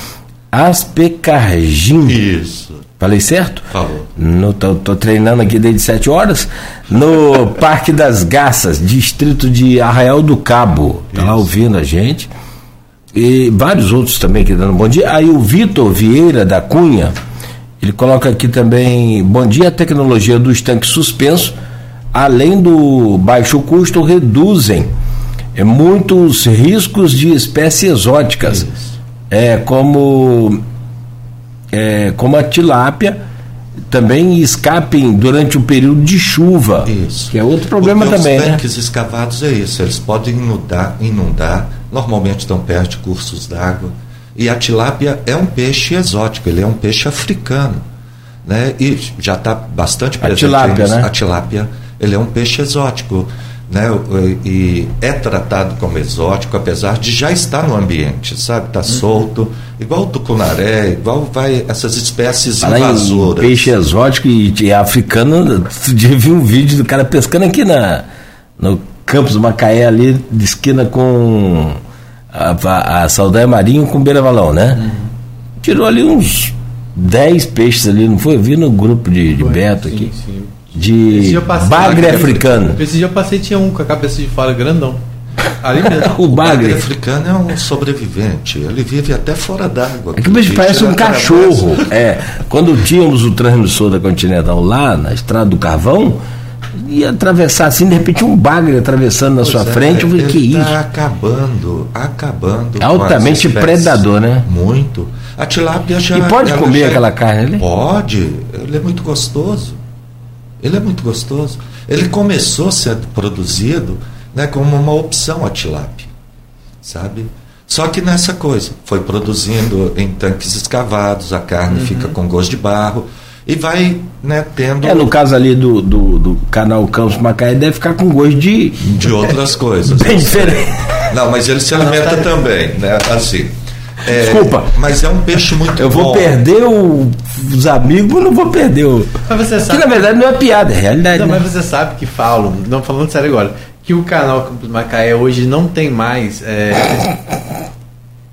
Aspecargim. Isso, Falei certo? falou. No, tô, tô treinando aqui desde 7 horas. No Parque das Garças, distrito de Arraial do Cabo. Tá lá Isso. ouvindo a gente. E vários outros também aqui dando bom dia. Aí o Vitor Vieira da Cunha, ele coloca aqui também: bom dia, a tecnologia dos tanques suspensos, além do baixo custo, reduzem é, muitos riscos de espécies exóticas. É, como é, como a tilápia, também escapem durante o período de chuva. Isso. Que é outro problema Porque também, os né? tanques escavados é isso, eles podem inundar, inundar, normalmente estão perto de cursos d'água. E a tilápia é um peixe exótico, ele é um peixe africano. Né? E já está bastante presente. tilápia, aí nos- né? A tilápia, ele é um peixe exótico. Né, e é tratado como exótico, apesar de já estar no ambiente, sabe? Está uhum. solto, igual o tucunaré, igual vai essas espécies Fala invasoras. Peixe exótico e, e africano, já vi um vídeo do cara pescando aqui na, no Campos Macaé, ali, de esquina com a, a, a Saldanha Marinho com Beira Valão, né? Uhum. Tirou ali uns 10 peixes ali, não foi? Eu vi no grupo de, de Beto sim, aqui. Sim de bagre africano. Esse dia eu passei tinha um com a cabeça de fora grandão. Ali mesmo. o bagre. bagre africano é um sobrevivente. Ele vive até fora d'água. É que o bicho parece um cachorro. É. Quando tínhamos o transmissor da Continental lá, na estrada do Carvão, ia atravessar assim, de repente um bagre atravessando na pois sua é, frente. Eu falei, que tá isso? acabando, acabando. Altamente predador, né? Muito. A tilápia já. E pode comer já... aquela carne ali? Pode. Ele é muito gostoso. Ele é muito gostoso. Ele começou a ser produzido né, como uma opção a tilápia, sabe? Só que nessa coisa, foi produzindo em tanques escavados, a carne uhum. fica com gosto de barro e vai né, tendo. É, no caso ali do, do, do canal Campos Macaé, deve ficar com gosto de. De outras coisas. Bem diferente. Não, mas ele se alimenta também, né? Assim. É, Desculpa. Mas é um peixe muito Eu bom. vou perder o, os amigos, mas não vou perder o. Mas você sabe. Que na verdade não é piada, é realidade. Não, né? mas você sabe que falam, não falando sério agora, que o canal Campos Macaé hoje não tem mais. É,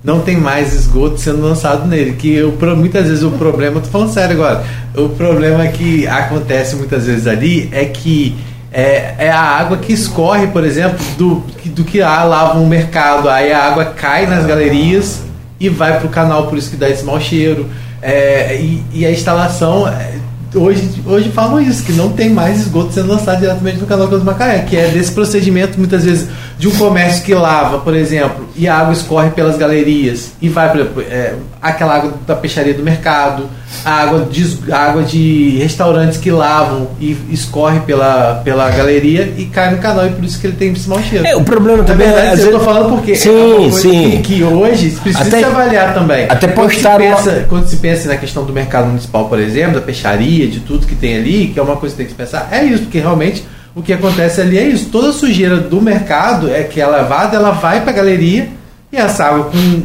não tem mais esgoto sendo lançado nele. Que eu, muitas vezes o problema, tô falando sério agora, o problema que acontece muitas vezes ali é que é, é, a água que escorre, por exemplo, do, do que ah, lava um mercado. Aí a água cai nas galerias e vai para o canal, por isso que dá esse mau cheiro. É, e, e, a instalação, é, hoje, hoje falam isso, que não tem mais esgoto sendo lançado diretamente no canal do Macaé, que é desse procedimento, muitas vezes, de um comércio que lava, por exemplo, e a água escorre pelas galerias e vai para é, aquela água da peixaria do mercado, a água de, a água de restaurantes que lavam e escorre pela, pela galeria e cai no canal, e por isso que ele tem esse mau cheiro. É, o problema também verdade, é. Eu estou falando porque sim, é sim. Que, que, hoje precisa até, se avaliar também. Até postar quando, se pensa, quando se pensa na questão do mercado municipal, por exemplo, da peixaria, de tudo que tem ali, que é uma coisa que tem que se pensar, é isso, porque realmente o que acontece ali é isso. Toda sujeira do mercado é que é lavada, ela vai para a galeria e essa água com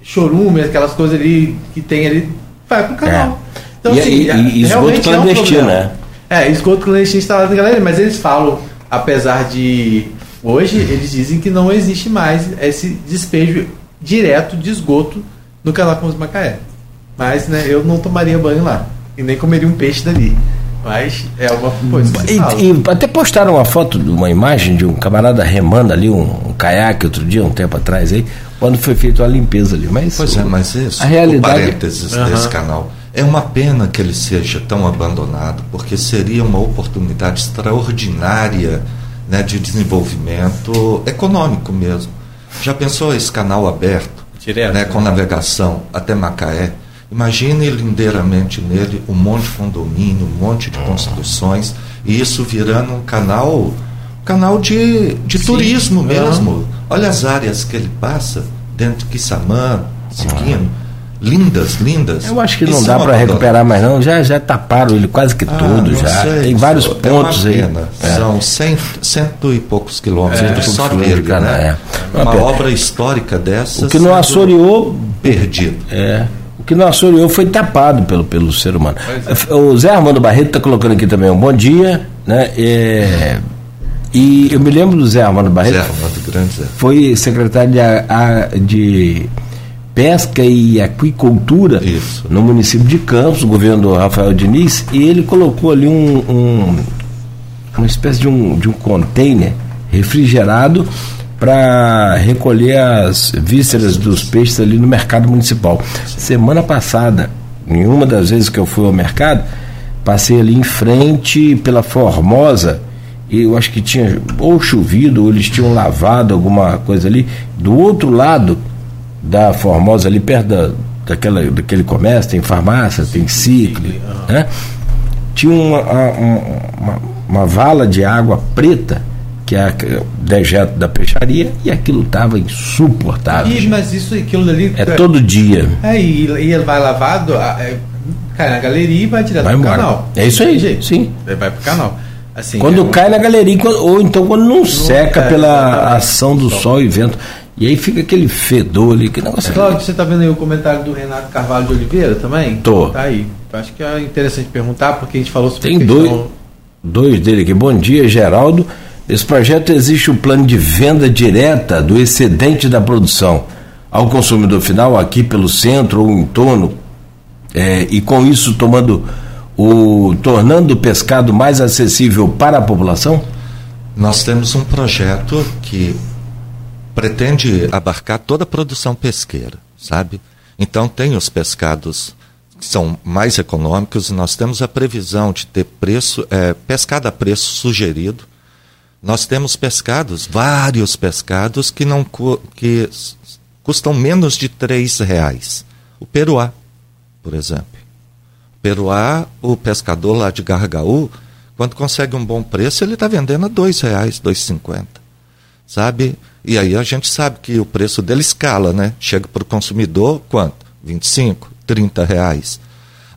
chorume, aquelas coisas ali que tem ali, vai para o canal. É. Então, e, assim, e, e esgoto clandestino, é um né? É, esgoto clandestino instalado na galeria, mas eles falam, apesar de. Hoje, eles dizem que não existe mais esse despejo direto de esgoto no canal Campos Macaé. Mas né, eu não tomaria banho lá. E nem comeria um peixe dali. Mas é uma coisa. E, e, até postaram uma foto, uma imagem de um camarada remando ali, um, um caiaque outro dia, um tempo atrás aí, quando foi feita a limpeza ali. Mas, pois é, mas isso, a realidade... o parênteses uhum. desse canal. É uma pena que ele seja tão abandonado, porque seria uma oportunidade extraordinária né, de desenvolvimento econômico mesmo. Já pensou esse canal aberto, Direto, né, com né? navegação até Macaé? Imagine lindeiramente nele um monte de condomínio, um monte de construções, e isso virando um canal, canal de, de turismo mesmo. Olha as áreas que ele passa, dentro de Quissamã, Siquino. Lindas, lindas. Eu acho que não dá para recuperar mais não. Já, já taparam ele quase que ah, tudo já. Sei, Tem vários é pontos aí. É. São cento, cento e poucos quilômetros é, só dele, né? É. Uma, Uma obra histórica dessa. O que não assoreou perdido. É que não assoreou foi tapado pelo, pelo ser humano. É. O Zé Armando Barreto está colocando aqui também um bom dia, né? É, e eu me lembro do Zé Armando Barreto. Zé Armando, grande Zé. Foi secretário de, a, de Pesca e Aquicultura Isso. no município de Campos, governo do Rafael Diniz, e ele colocou ali um, um uma espécie de um, de um container refrigerado para recolher as vísceras dos peixes ali no mercado municipal. Semana passada, em uma das vezes que eu fui ao mercado, passei ali em frente pela Formosa e eu acho que tinha ou chovido ou eles tinham lavado alguma coisa ali. Do outro lado da Formosa, ali perto da, daquela, daquele comércio, tem farmácia, tem ciclo, né? tinha uma, uma, uma, uma vala de água preta que é dejeto da peixaria, e aquilo estava insuportável. E, mas isso aquilo ali. É todo dia. É, e, e ele vai lavado, é, cai na galeria e vai direto vai pro embora. canal. É isso aí, gente. Sim. Vai pro canal. Assim, quando é cai na galeria, ou então quando não, não seca pela ação do sol e vento. E aí fica aquele fedor ali, que negócio. Cláudio, você está vendo aí o comentário do Renato Carvalho de Oliveira também? Tô. Tá aí. Acho que é interessante perguntar, porque a gente falou sobre Tem questão... dois, dois dele aqui. Bom dia, Geraldo. Esse projeto existe um plano de venda direta do excedente da produção ao consumidor final, aqui pelo centro ou em torno, é, e com isso tomando o tornando o pescado mais acessível para a população? Nós temos um projeto que pretende abarcar toda a produção pesqueira, sabe? Então tem os pescados que são mais econômicos, nós temos a previsão de ter preço, é, pescado a preço sugerido. Nós temos pescados, vários pescados que não que custam menos de três reais. O peruá, por exemplo. O peruá, o pescador lá de Gargaú, quando consegue um bom preço, ele está vendendo a dois reais, dois cinquenta, sabe? E aí a gente sabe que o preço dele escala, né? Chega para o consumidor, quanto? 25, 30 reais.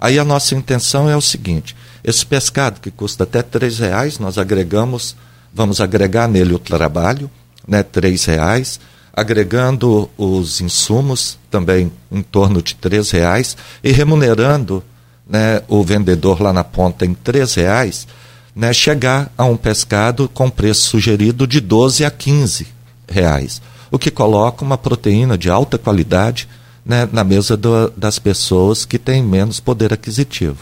Aí a nossa intenção é o seguinte: esse pescado que custa até três reais, nós agregamos, vamos agregar nele o trabalho, né? Três reais, agregando os insumos também em torno de três reais e remunerando né, o vendedor lá na ponta em três reais, né, chegar a um pescado com preço sugerido de 12 a 15 reais, o que coloca uma proteína de alta qualidade né, na mesa do, das pessoas que têm menos poder aquisitivo.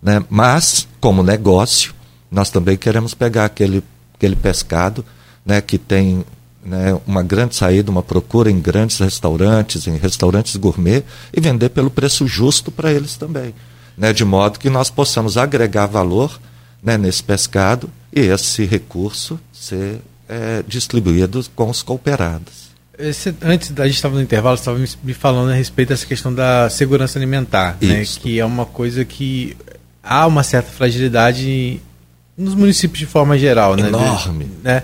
Né? Mas, como negócio, nós também queremos pegar aquele, aquele pescado né, que tem né, uma grande saída, uma procura em grandes restaurantes, em restaurantes gourmet, e vender pelo preço justo para eles também. Né, de modo que nós possamos agregar valor né, nesse pescado e esse recurso ser é, distribuídos com os cooperados. Esse, antes da gente estava no intervalo, estava me falando a respeito dessa questão da segurança alimentar, né, que é uma coisa que há uma certa fragilidade nos municípios de forma geral, né? Enorme. né?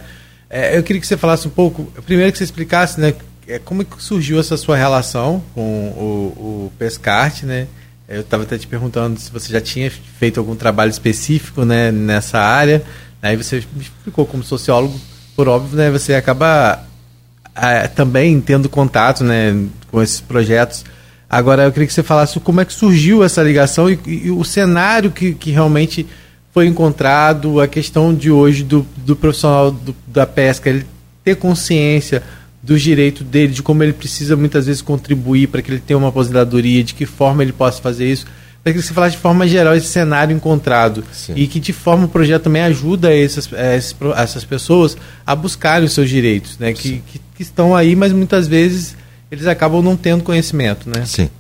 É, eu queria que você falasse um pouco, primeiro que você explicasse, né, é, como que surgiu essa sua relação com o, o Pescarte, né? Eu estava até te perguntando se você já tinha feito algum trabalho específico, né, nessa área. Aí você me explicou como sociólogo por óbvio, né, você acaba é, também tendo contato né, com esses projetos. Agora, eu queria que você falasse como é que surgiu essa ligação e, e o cenário que, que realmente foi encontrado, a questão de hoje do, do profissional do, da pesca, ele ter consciência dos direitos dele, de como ele precisa muitas vezes contribuir para que ele tenha uma aposentadoria, de que forma ele possa fazer isso para que você falasse de forma geral esse cenário encontrado Sim. e que de forma o projeto também ajuda essas, essas pessoas a buscarem os seus direitos, né? Que, que, que, estão aí, mas muitas vezes eles acabam não tendo conhecimento, né? Sim.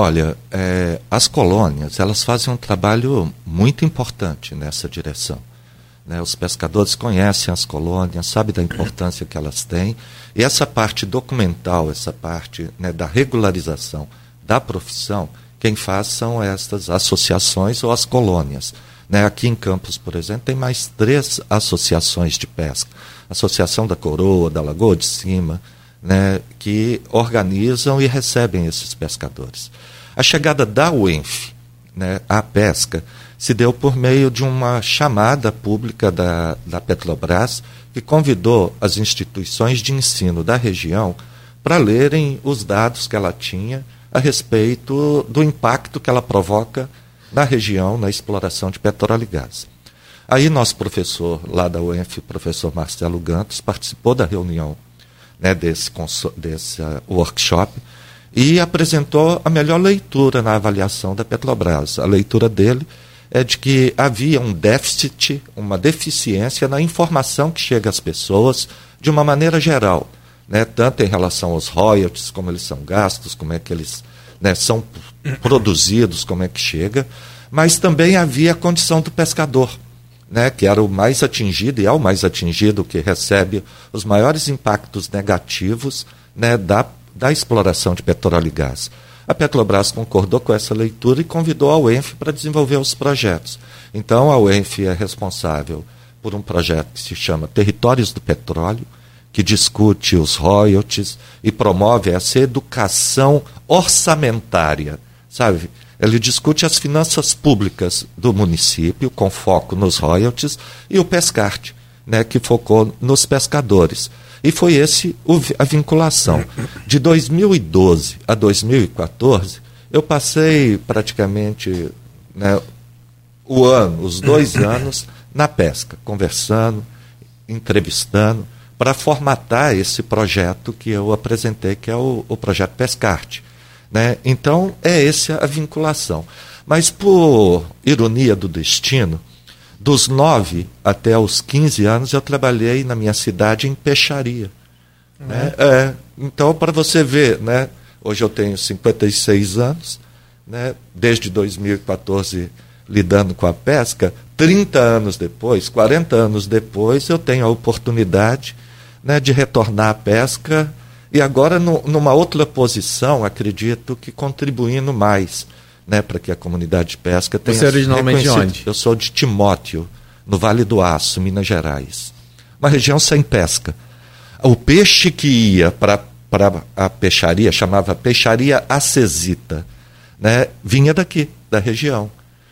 Olha, é, as colônias elas fazem um trabalho muito importante nessa direção. Né? Os pescadores conhecem as colônias, sabem da importância que elas têm e essa parte documental, essa parte né, da regularização da profissão quem faz são estas associações ou as colônias. Né? Aqui em Campos, por exemplo, tem mais três associações de pesca. Associação da Coroa, da Lagoa de Cima, né? que organizam e recebem esses pescadores. A chegada da UENF né, à pesca se deu por meio de uma chamada pública da, da Petrobras, que convidou as instituições de ensino da região para lerem os dados que ela tinha a respeito do impacto que ela provoca na região na exploração de petróleo e gás. Aí nosso professor lá da UENF, professor Marcelo Gantos, participou da reunião né, desse, desse uh, workshop e apresentou a melhor leitura na avaliação da Petrobras. A leitura dele é de que havia um déficit, uma deficiência na informação que chega às pessoas de uma maneira geral né, tanto em relação aos royalties, como eles são gastos, como é que eles né, são produzidos, como é que chega, mas também havia a condição do pescador, né, que era o mais atingido e é o mais atingido, que recebe os maiores impactos negativos né, da, da exploração de petróleo e gás. A Petrobras concordou com essa leitura e convidou a UENF para desenvolver os projetos. Então, a UENF é responsável por um projeto que se chama Territórios do Petróleo, que discute os royalties e promove essa educação orçamentária, sabe? Ele discute as finanças públicas do município, com foco nos royalties, e o Pescarte, né, que focou nos pescadores. E foi esse a vinculação. De 2012 a 2014, eu passei praticamente né, o ano, os dois anos, na pesca, conversando, entrevistando, para formatar esse projeto que eu apresentei, que é o, o projeto Pescarte. Né? Então, é essa a vinculação. Mas, por ironia do destino, dos 9 até os 15 anos, eu trabalhei na minha cidade em peixaria. Uhum. Né? É, então, para você ver, né? hoje eu tenho 56 anos, né? desde 2014 lidando com a pesca, 30 anos depois, 40 anos depois, eu tenho a oportunidade né, de retornar à pesca e agora no, numa outra posição, acredito que contribuindo mais né, para que a comunidade de pesca tenha Você é originalmente de onde? Eu sou de Timóteo, no Vale do Aço, Minas Gerais. Uma região sem pesca. O peixe que ia para a peixaria, chamava Peixaria Acesita, né, vinha daqui, da região.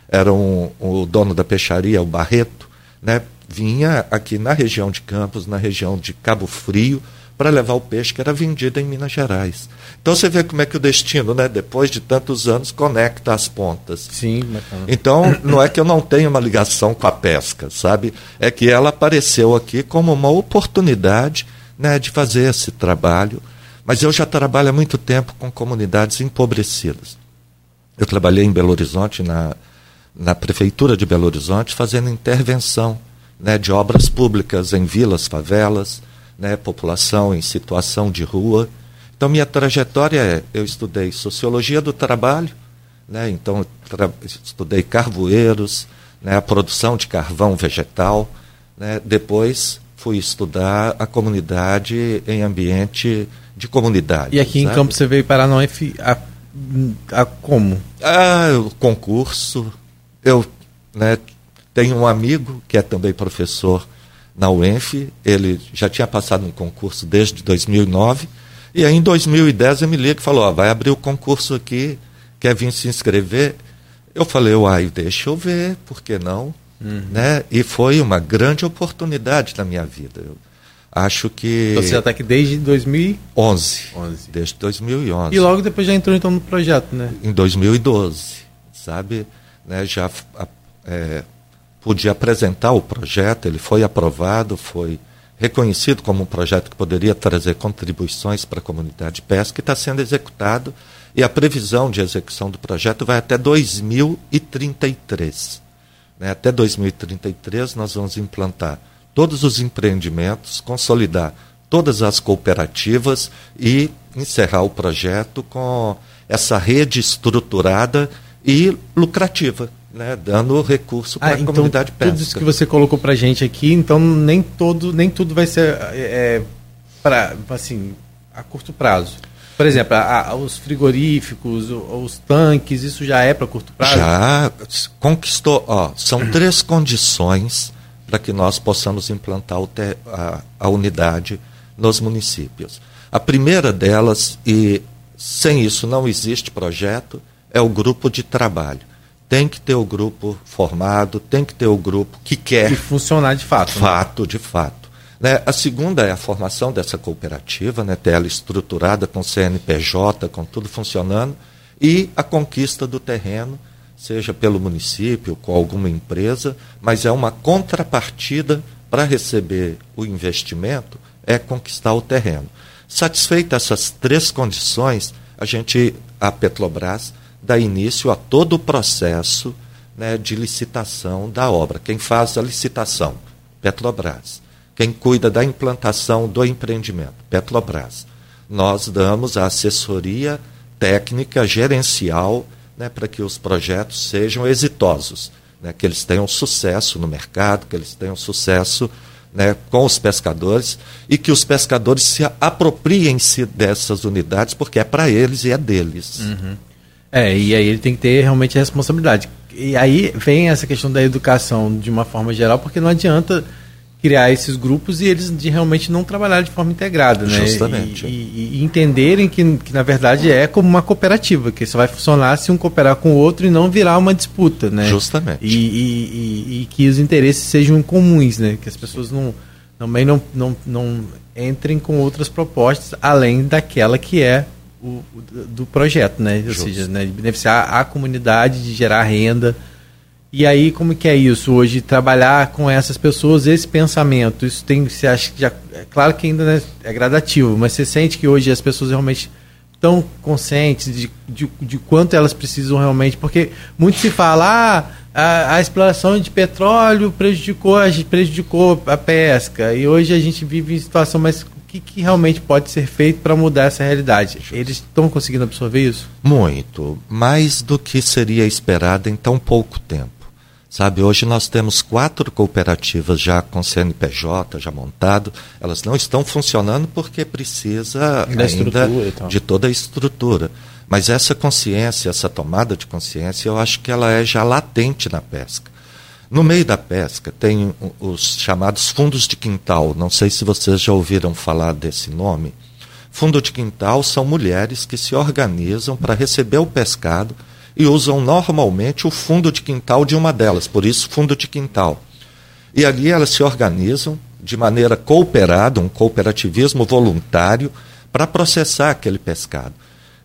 Era um, o dono da peixaria, o Barreto, né, vinha aqui na região de Campos, na região de Cabo Frio, para levar o peixe que era vendido em Minas Gerais. Então você vê como é que o destino, né, depois de tantos anos, conecta as pontas. Sim, bacana. Então, não é que eu não tenha uma ligação com a pesca, sabe? É que ela apareceu aqui como uma oportunidade né, de fazer esse trabalho. Mas eu já trabalho há muito tempo com comunidades empobrecidas. Eu trabalhei em Belo Horizonte, na, na Prefeitura de Belo Horizonte, fazendo intervenção né, de obras públicas em vilas, favelas, né, população em situação de rua. Então, minha trajetória é: eu estudei sociologia do trabalho, né, então estudei carvoeiros, né, a produção de carvão vegetal. Né, depois fui estudar a comunidade em ambiente de comunidade. E aqui sabe? em Campos você veio parar na UF a, a como? Ah, o concurso. Eu né, tenho um amigo que é também professor na UENF, ele já tinha passado um concurso desde 2009, e aí em 2010 ele me liga e falou, ó, vai abrir o concurso aqui, quer vir se inscrever? Eu falei, uai, deixa eu ver, por que não? Uhum. Né? E foi uma grande oportunidade na minha vida. Eu acho que... Você já está aqui desde 2011? 11. Desde 2011. E logo depois já entrou então no projeto, né? Em 2012, sabe? Né, já é, podia apresentar o projeto, ele foi aprovado, foi reconhecido como um projeto que poderia trazer contribuições para a comunidade de pesca e está sendo executado. E a previsão de execução do projeto vai até 2033. Né? Até 2033 nós vamos implantar todos os empreendimentos, consolidar todas as cooperativas e encerrar o projeto com essa rede estruturada e lucrativa né, dando recurso para ah, a então, comunidade pesca. Tudo isso que você colocou para gente aqui, então nem todo, nem tudo vai ser é, é para assim a curto prazo. Por exemplo, a, a, os frigoríficos, os, os, tanques, isso já é para curto prazo? Já conquistou. Ó, são três condições para que nós possamos implantar te, a, a unidade nos municípios. A primeira delas, e sem isso não existe projeto, é o grupo de trabalho tem que ter o grupo formado, tem que ter o grupo que quer. E funcionar de fato. Né? Fato, né? de fato. Né? A segunda é a formação dessa cooperativa, né? ter ela estruturada com CNPJ, com tudo funcionando, e a conquista do terreno, seja pelo município, com alguma empresa, mas é uma contrapartida para receber o investimento, é conquistar o terreno. Satisfeitas essas três condições, a gente, a Petrobras, dá início a todo o processo né, de licitação da obra. Quem faz a licitação? Petrobras. Quem cuida da implantação do empreendimento? Petrobras. Nós damos a assessoria técnica, gerencial, né, para que os projetos sejam exitosos, né, que eles tenham sucesso no mercado, que eles tenham sucesso né, com os pescadores e que os pescadores se apropriem-se dessas unidades, porque é para eles e é deles. Uhum. É, e aí ele tem que ter realmente a responsabilidade. E aí vem essa questão da educação de uma forma geral, porque não adianta criar esses grupos e eles de realmente não trabalhar de forma integrada, né? Justamente. E, e, e entenderem que, que, na verdade, é como uma cooperativa, que só vai funcionar se um cooperar com o outro e não virar uma disputa, né? Justamente. E, e que os interesses sejam comuns, né? Que as pessoas não, também não, não, não entrem com outras propostas além daquela que é o, o do projeto, né? Ou seja, né? de beneficiar a comunidade, de gerar renda, e aí, como que é isso hoje? Trabalhar com essas pessoas, esse pensamento, isso tem, você acha que já, é claro que ainda né, é gradativo, mas você sente que hoje as pessoas realmente estão conscientes de, de, de quanto elas precisam realmente, porque muito se fala, ah, a, a, exploração de petróleo prejudicou, prejudicou a pesca, e hoje a gente vive em situação, mas o que, que realmente pode ser feito para mudar essa realidade? Eles estão conseguindo absorver isso? Muito, mais do que seria esperado em tão pouco tempo. Sabe, hoje nós temos quatro cooperativas já com CNPJ já montado. Elas não estão funcionando porque precisa da ainda de toda a estrutura. Mas essa consciência, essa tomada de consciência, eu acho que ela é já latente na pesca. No meio da pesca tem os chamados fundos de quintal. Não sei se vocês já ouviram falar desse nome. Fundo de quintal são mulheres que se organizam para receber o pescado e usam normalmente o fundo de quintal de uma delas, por isso fundo de quintal. E ali elas se organizam de maneira cooperada, um cooperativismo voluntário, para processar aquele pescado.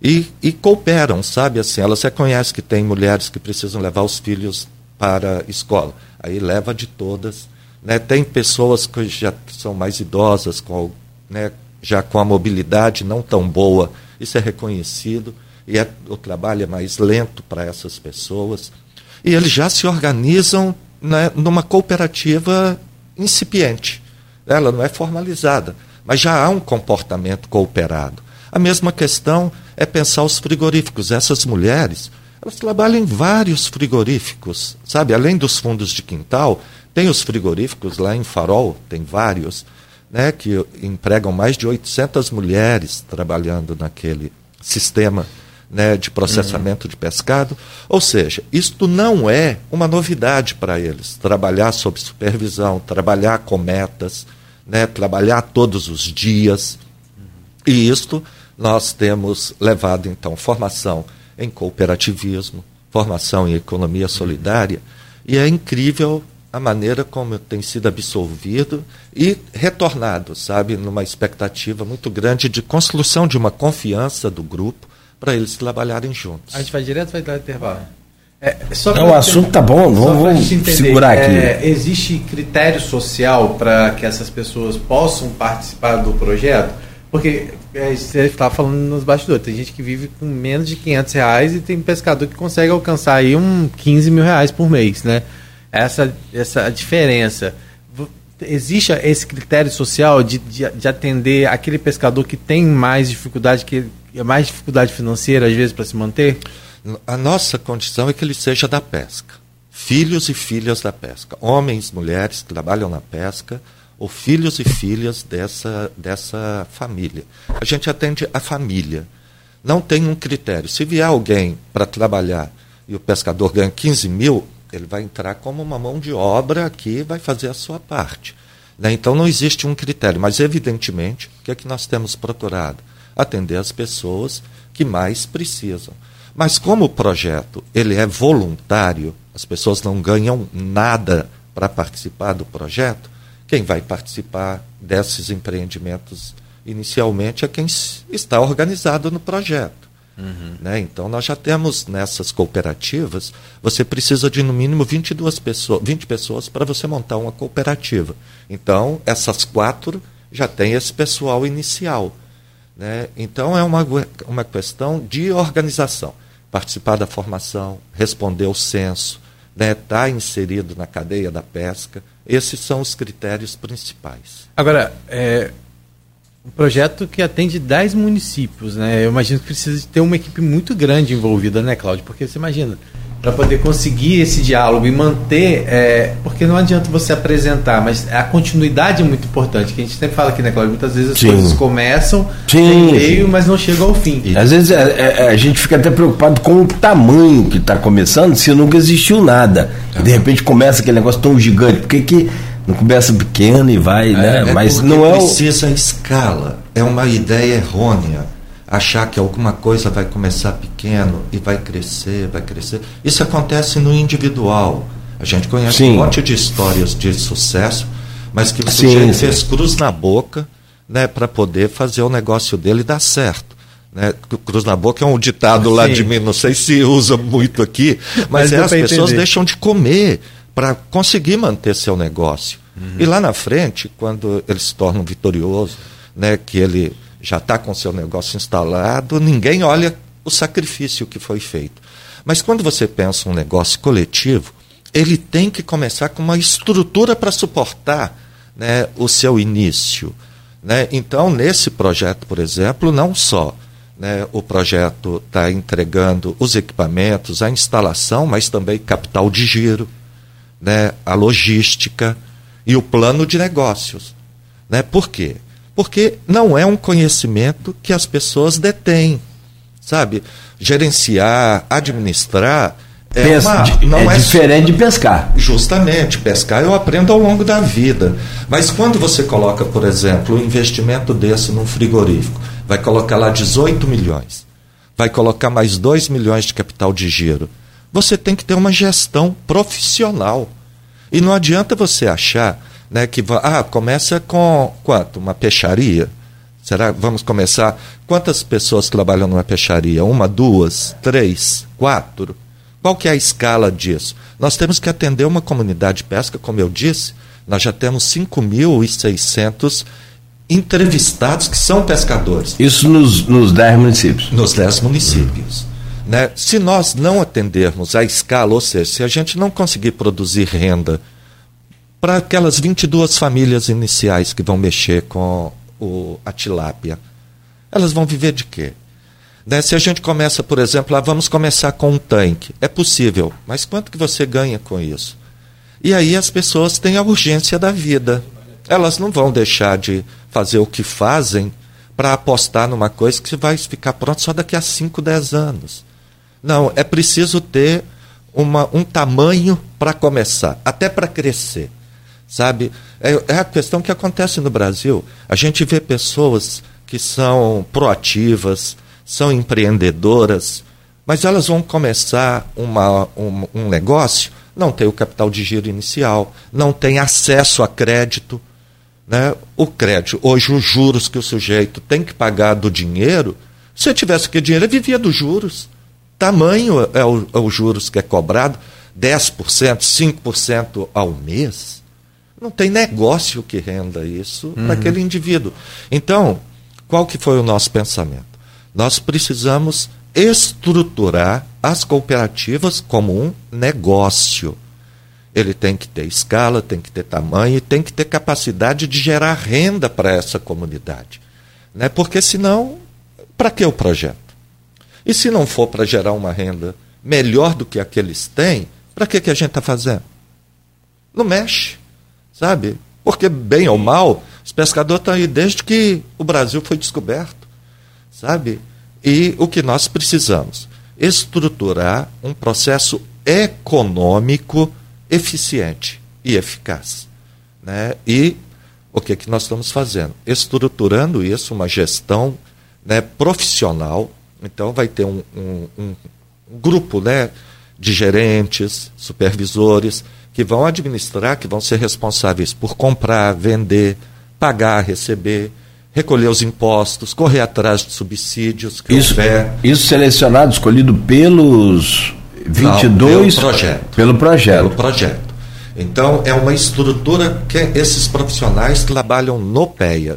E, e, cooperam, sabe assim, elas reconhecem que tem mulheres que precisam levar os filhos para a escola. Aí leva de todas. Né? Tem pessoas que já são mais idosas, com, né, já com a mobilidade não tão boa, isso é reconhecido e é, o trabalho é mais lento para essas pessoas. E eles já se organizam né, numa cooperativa incipiente. Ela não é formalizada, mas já há um comportamento cooperado. A mesma questão é pensar os frigoríficos. Essas mulheres, elas trabalham em vários frigoríficos, sabe? Além dos fundos de quintal, tem os frigoríficos lá em Farol, tem vários, né, que empregam mais de 800 mulheres trabalhando naquele sistema né, de processamento uhum. de pescado. Ou seja, isto não é uma novidade para eles. Trabalhar sob supervisão, trabalhar com metas, né, trabalhar todos os dias. Uhum. E isto nós temos levado, então, formação em cooperativismo, formação em economia solidária. E é incrível a maneira como tem sido absolvido e retornado, sabe, numa expectativa muito grande de construção de uma confiança do grupo para eles trabalharem juntos. A gente vai direto vai dar intervalo. É, só Não, o assunto tá bom, vamos, segurar aqui. É, existe critério social para que essas pessoas possam participar do projeto? Porque é, você estava falando nos bastidores, tem gente que vive com menos de 500 reais e tem pescador que consegue alcançar aí um 15 mil reais por mês, né? Essa, essa diferença existe esse critério social de, de, de, atender aquele pescador que tem mais dificuldade, que é mais dificuldade financeira, às vezes, para se manter? A nossa condição é que ele seja da pesca. Filhos e filhas da pesca. Homens, mulheres trabalham na pesca, ou filhos e filhas dessa, dessa família. A gente atende a família. Não tem um critério. Se vier alguém para trabalhar e o pescador ganha 15 mil, ele vai entrar como uma mão de obra aqui e vai fazer a sua parte. Né? Então não existe um critério, mas evidentemente, o que é que nós temos procurado? Atender as pessoas que mais precisam. Mas como o projeto ele é voluntário, as pessoas não ganham nada para participar do projeto, quem vai participar desses empreendimentos inicialmente é quem está organizado no projeto. Uhum. Né? Então, nós já temos nessas cooperativas, você precisa de no mínimo 22 pessoas, 20 pessoas para você montar uma cooperativa. Então, essas quatro já tem esse pessoal inicial. Né? Então, é uma, uma questão de organização. Participar da formação, responder o censo, estar né? tá inserido na cadeia da pesca. Esses são os critérios principais. Agora, é, um projeto que atende 10 municípios, né? Eu imagino que precisa ter uma equipe muito grande envolvida, né, Cláudio? Porque você imagina, para poder conseguir esse diálogo e manter, é, porque não adianta você apresentar, mas a continuidade é muito importante, que a gente sempre fala aqui, né, Cláudio? Muitas vezes as sim. coisas começam sim, meio, sim. mas não chegam ao fim. E, às vezes é, é, é, a gente fica até preocupado com o tamanho que está começando, se nunca existiu nada. E de repente começa aquele negócio tão gigante. Porque que Não começa pequeno e vai, né? É Mas não é o... precisa escala. É uma ideia errônea achar que alguma coisa vai começar pequeno e vai crescer, vai crescer. Isso acontece no individual. A gente conhece Sim. um monte de histórias de sucesso, mas que o sim, sujeito sim. fez cruz na boca né, para poder fazer o negócio dele dar certo. Né? Cruz na boca é um ditado lá de mim, não sei se usa muito aqui, mas, mas é, as pessoas entender. deixam de comer para conseguir manter seu negócio. Uhum. E lá na frente, quando ele se torna um vitorioso, né, que ele já está com seu negócio instalado, ninguém olha o sacrifício que foi feito. Mas quando você pensa um negócio coletivo, ele tem que começar com uma estrutura para suportar né, o seu início. Né? Então, nesse projeto, por exemplo, não só né, o projeto está entregando os equipamentos, a instalação, mas também capital de giro, né, a logística e o plano de negócios. Né? Por quê? Porque não é um conhecimento que as pessoas detêm. Sabe? Gerenciar, administrar. É, uma, não é, é diferente de pescar. Justamente, pescar eu aprendo ao longo da vida. Mas quando você coloca, por exemplo, um investimento desse num frigorífico, vai colocar lá 18 milhões, vai colocar mais 2 milhões de capital de giro. Você tem que ter uma gestão profissional. E não adianta você achar né, que ah, começa com quanto? Uma peixaria? Será vamos começar? Quantas pessoas trabalham numa peixaria? Uma, duas, três, quatro? Qual que é a escala disso? Nós temos que atender uma comunidade de pesca, como eu disse, nós já temos 5.600 entrevistados que são pescadores. Isso nos, nos 10 municípios? Nos 10 municípios. Né? Se nós não atendermos a escala, ou seja, se a gente não conseguir produzir renda para aquelas 22 famílias iniciais que vão mexer com o, a tilápia, elas vão viver de quê? Né? Se a gente começa, por exemplo, ah, vamos começar com um tanque, é possível, mas quanto que você ganha com isso? E aí as pessoas têm a urgência da vida. Elas não vão deixar de fazer o que fazem para apostar numa coisa que vai ficar pronta só daqui a 5, 10 anos. Não, é preciso ter uma, um tamanho para começar, até para crescer sabe? É, é a questão que acontece no Brasil. A gente vê pessoas que são proativas, são empreendedoras, mas elas vão começar uma, um, um negócio, não tem o capital de giro inicial, não tem acesso a crédito. Né? O crédito, hoje os juros que o sujeito tem que pagar do dinheiro, se eu tivesse que dinheiro, eu vivia dos juros. Tamanho é o, é juros que é cobrado, 10%, 5% ao mês. Não tem negócio que renda isso uhum. para aquele indivíduo. Então, qual que foi o nosso pensamento? Nós precisamos estruturar as cooperativas como um negócio. Ele tem que ter escala, tem que ter tamanho e tem que ter capacidade de gerar renda para essa comunidade. Né? Porque senão, para que o projeto? E se não for para gerar uma renda melhor do que aqueles têm, para que, que a gente está fazendo? Não mexe sabe? Porque, bem ou mal, os pescadores estão aí desde que o Brasil foi descoberto, sabe? E o que nós precisamos? Estruturar um processo econômico eficiente e eficaz. Né? E o que, que nós estamos fazendo? Estruturando isso, uma gestão né, profissional. Então, vai ter um, um, um grupo né, de gerentes, supervisores, que vão administrar, que vão ser responsáveis por comprar, vender, pagar, receber, recolher os impostos, correr atrás de subsídios. isso, houver. isso selecionado, escolhido pelos 22 Não, pelo projeto. Pelo projeto. Pelo projeto. Então, é uma estrutura que esses profissionais trabalham no PEA.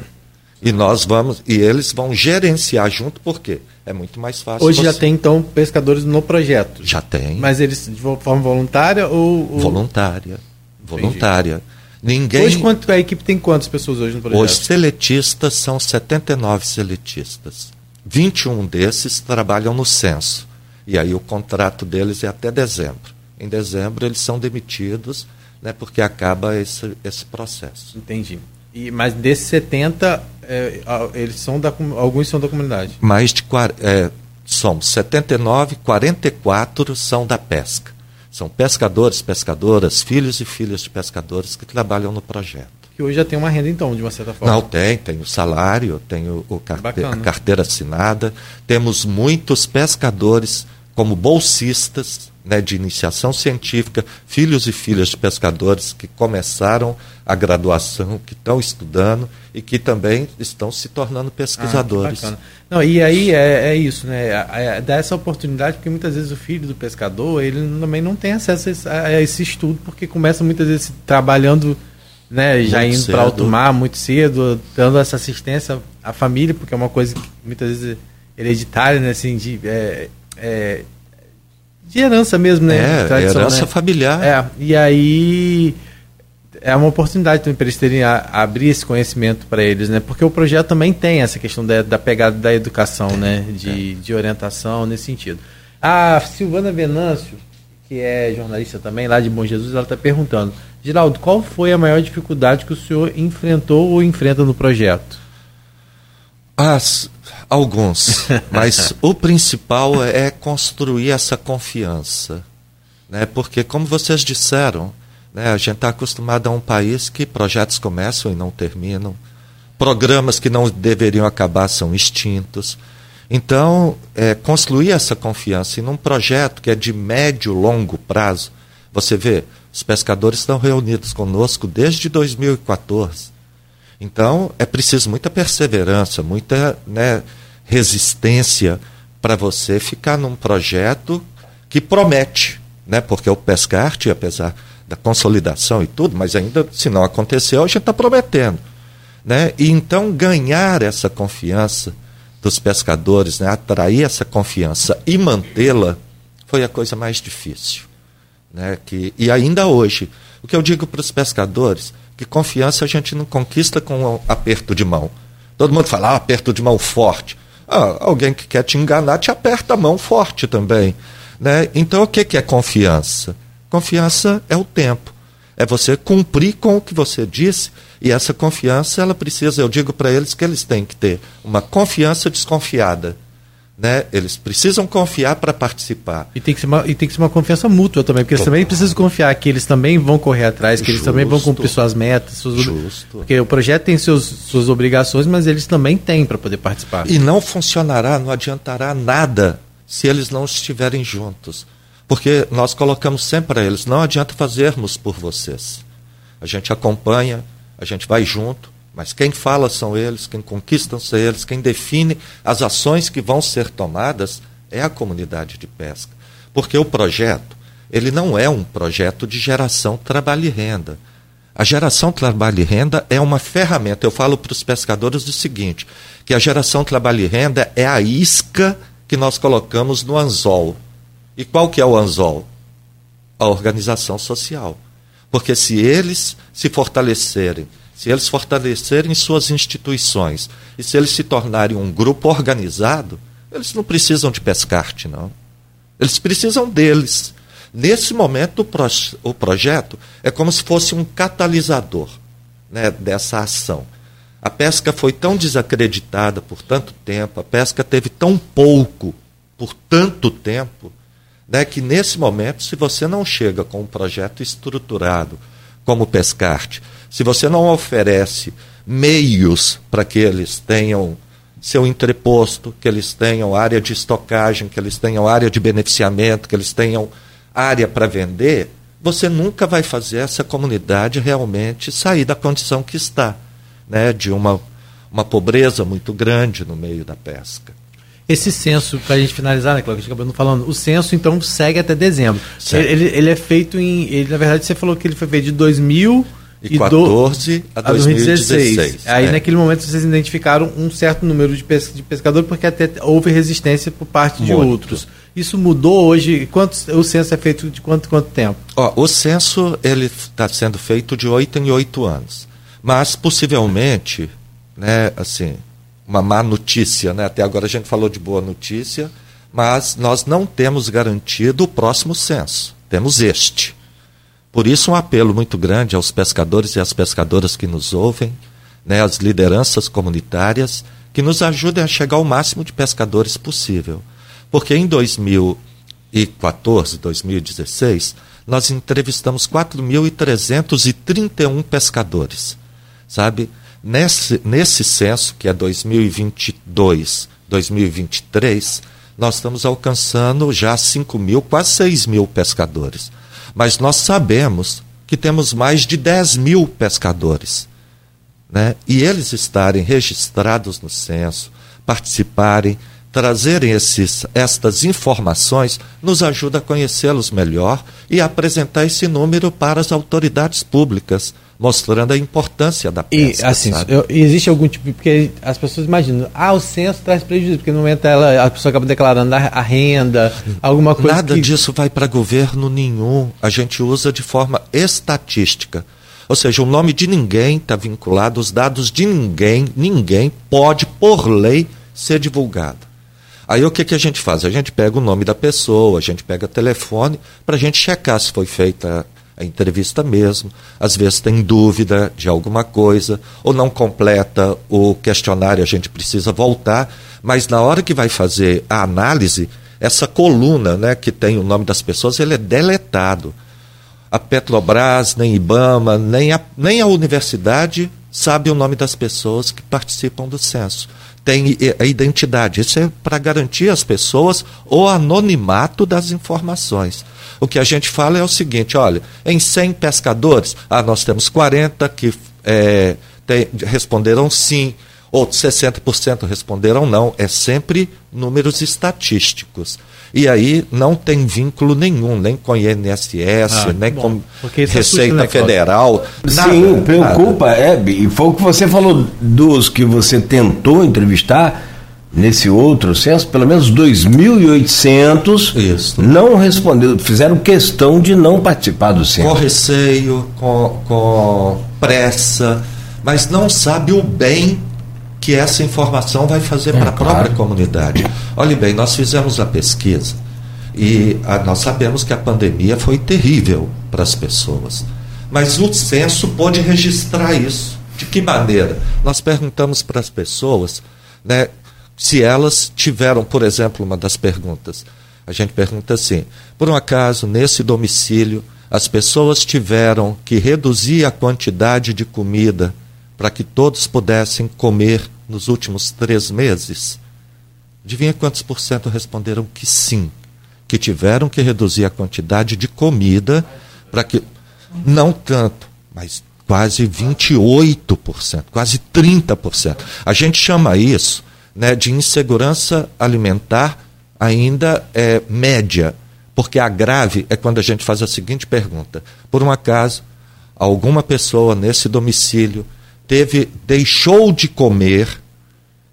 E nós vamos, e eles vão gerenciar junto, por quê? É muito mais fácil. Hoje você... já tem, então, pescadores no projeto? Já tem. Mas eles de forma voluntária ou. ou... Voluntária. Voluntária. Ninguém... Hoje quanto, a equipe tem quantas pessoas hoje no projeto? Os seletistas são 79 seletistas. 21 desses trabalham no censo. E aí o contrato deles é até dezembro. Em dezembro eles são demitidos, né, porque acaba esse, esse processo. Entendi. E, mas desses 70, é, eles são da, alguns são da comunidade? Mais de é, são 79, 44 são da pesca. São pescadores, pescadoras, filhos e filhas de pescadores que trabalham no projeto. Que hoje já tem uma renda, então, de uma certa forma. Não, tem, tem o salário, tem o, o carte a carteira assinada. Temos muitos pescadores como bolsistas né, de iniciação científica, filhos e filhas de pescadores que começaram a graduação, que estão estudando e que também estão se tornando pesquisadores. Ah, não, e aí é, é isso, né? É, é, dá essa oportunidade, porque muitas vezes o filho do pescador ele também não tem acesso a esse, a esse estudo, porque começa muitas vezes trabalhando, né, já muito indo para alto mar muito cedo, dando essa assistência à família, porque é uma coisa que muitas vezes hereditária, né, assim, de, é, é de herança mesmo, né? É, herança né? familiar. É, e aí é uma oportunidade também para eles terem a, a abrir esse conhecimento para eles, né? Porque o projeto também tem essa questão da, da pegada da educação, né? De, é. de orientação nesse sentido. A Silvana Venâncio, que é jornalista também lá de Bom Jesus, ela está perguntando: Geraldo, qual foi a maior dificuldade que o senhor enfrentou ou enfrenta no projeto? As, Alguns, mas o principal é construir essa confiança, né? Porque como vocês disseram, né, a gente está acostumado a um país que projetos começam e não terminam, programas que não deveriam acabar são extintos. Então, é, construir essa confiança em um projeto que é de médio longo prazo, você vê, os pescadores estão reunidos conosco desde 2014 então, é preciso muita perseverança, muita né, resistência para você ficar num projeto que promete, né? porque o Pescarte, apesar da consolidação e tudo, mas ainda, se não aconteceu, a gente está prometendo. Né? E então ganhar essa confiança dos pescadores, né? atrair essa confiança e mantê-la, foi a coisa mais difícil. Né? Que, e ainda hoje, o que eu digo para os pescadores, que confiança a gente não conquista com um aperto de mão. Todo mundo fala, ah, aperto de mão forte. Ah, alguém que quer te enganar te aperta a mão forte também. Né? Então, o que, que é confiança? Confiança é o tempo. É você cumprir com o que você disse. E essa confiança, ela precisa, eu digo para eles que eles têm que ter uma confiança desconfiada né? Eles precisam confiar para participar. E tem, que ser uma, e tem que ser uma confiança mútua também, porque eles também precisam confiar que eles também vão correr atrás, que Justo. eles também vão cumprir suas metas. Suas, Justo. Porque o projeto tem seus, suas obrigações, mas eles também têm para poder participar. E não funcionará, não adiantará nada se eles não estiverem juntos. Porque nós colocamos sempre para eles: não adianta fazermos por vocês. A gente acompanha, a gente vai junto, mas quem fala são eles, quem conquistam são eles, quem define as ações que vão ser tomadas é a comunidade de pesca. Porque o projeto, ele não é um projeto de geração trabalho e renda. A geração trabalho e renda é uma ferramenta. Eu falo para os pescadores o seguinte, que a geração trabalho e renda é a isca que nós colocamos no anzol. E qual que é o anzol? A organização social. Porque se eles se fortalecerem, se eles fortalecerem suas instituições e se eles se tornarem um grupo organizado, eles não precisam de pescarte, não. Eles precisam deles. Nesse momento, o, pro, o projeto é como se fosse um catalisador né, dessa ação. A pesca foi tão desacreditada por tanto tempo, a pesca teve tão pouco por tanto tempo, né, que nesse momento, se você não chega com um projeto estruturado como o Pescarte, se você não oferece meios para que eles tenham seu entreposto, que eles tenham área de estocagem, que eles tenham área de beneficiamento, que eles tenham área para vender, você nunca vai fazer essa comunidade realmente sair da condição que está, né, de uma, uma pobreza muito grande no meio da pesca. Esse censo, para a gente finalizar, né, Cláudio, a gente acabou não falando, o censo então segue até dezembro. Ele, ele, é feito em. Ele, na verdade, você falou que ele foi feito de 2000 e 14 a 2016. 2016. Aí, é. naquele momento, vocês identificaram um certo número de, pes de pescadores, porque até houve resistência por parte Muito. de outros. Isso mudou hoje? Quantos, o censo é feito de quanto, quanto tempo? Ó, o censo ele está sendo feito de oito em oito anos. Mas, possivelmente, né, assim, uma má notícia, né? até agora a gente falou de boa notícia, mas nós não temos garantido o próximo censo. Temos este. Por isso, um apelo muito grande aos pescadores e às pescadoras que nos ouvem, né, às lideranças comunitárias, que nos ajudem a chegar ao máximo de pescadores possível. Porque em 2016, 2014, 2016, nós entrevistamos 4.331 pescadores, sabe? Nesse, nesse censo, que é 2022, 2023, nós estamos alcançando já 5 mil, quase 6 mil pescadores. Mas nós sabemos que temos mais de 10 mil pescadores. Né? E eles estarem registrados no censo, participarem, trazerem esses, estas informações, nos ajuda a conhecê-los melhor e apresentar esse número para as autoridades públicas mostrando a importância da pesca. E assim, eu, existe algum tipo, porque as pessoas imaginam, ah, o censo traz prejuízo, porque no momento ela, a pessoa acaba declarando a, a renda, alguma coisa. Nada que... disso vai para governo nenhum. A gente usa de forma estatística. Ou seja, o nome de ninguém está vinculado, os dados de ninguém, ninguém pode, por lei, ser divulgado. Aí o que, que a gente faz? A gente pega o nome da pessoa, a gente pega o telefone, para a gente checar se foi feita a entrevista mesmo, às vezes tem dúvida de alguma coisa, ou não completa o questionário, a gente precisa voltar, mas na hora que vai fazer a análise, essa coluna né, que tem o nome das pessoas, ele é deletado. A Petrobras, nem IBAMA, nem a, nem a universidade sabe o nome das pessoas que participam do censo. Tem a identidade. Isso é para garantir às pessoas o anonimato das informações. O que a gente fala é o seguinte: olha, em 100 pescadores, ah, nós temos 40 que é, tem, responderam sim, outros 60% responderam não. É sempre números estatísticos. E aí não tem vínculo nenhum, nem com INSS, ah, nem bom, com Receita é Federal. Nada, Sim, preocupa, nada. é, e foi o que você falou dos que você tentou entrevistar nesse outro censo, pelo menos 2.800 não respondeu, fizeram questão de não participar do censo. Com receio, com, com pressa, mas não sabe o bem que essa informação vai fazer é, para a claro. própria comunidade. Olhe bem, nós fizemos a pesquisa e a, nós sabemos que a pandemia foi terrível para as pessoas. Mas o censo pôde registrar isso. De que maneira? Nós perguntamos para as pessoas né, se elas tiveram, por exemplo, uma das perguntas. A gente pergunta assim: por um acaso, nesse domicílio, as pessoas tiveram que reduzir a quantidade de comida para que todos pudessem comer nos últimos três meses? Adivinha quantos por cento responderam que sim, que tiveram que reduzir a quantidade de comida para que. Não tanto, mas quase 28%, quase 30%. A gente chama isso né, de insegurança alimentar ainda é média, porque a grave é quando a gente faz a seguinte pergunta: por um acaso, alguma pessoa nesse domicílio teve deixou de comer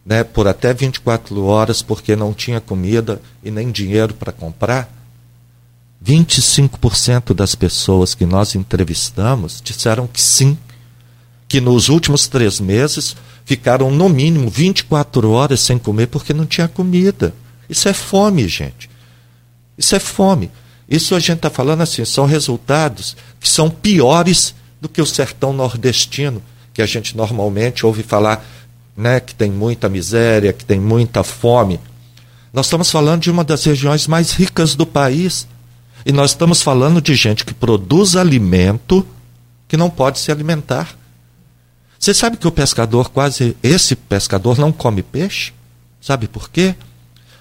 né, por até 24 horas porque não tinha comida e nem dinheiro para comprar? 25% das pessoas que nós entrevistamos disseram que sim, que nos últimos três meses ficaram no mínimo 24 horas sem comer porque não tinha comida. Isso é fome, gente. Isso é fome. Isso a gente está falando assim, são resultados que são piores do que o sertão nordestino, que a gente normalmente ouve falar né, que tem muita miséria, que tem muita fome. Nós estamos falando de uma das regiões mais ricas do país. E nós estamos falando de gente que produz alimento que não pode se alimentar. Você sabe que o pescador, quase esse pescador, não come peixe? Sabe por quê?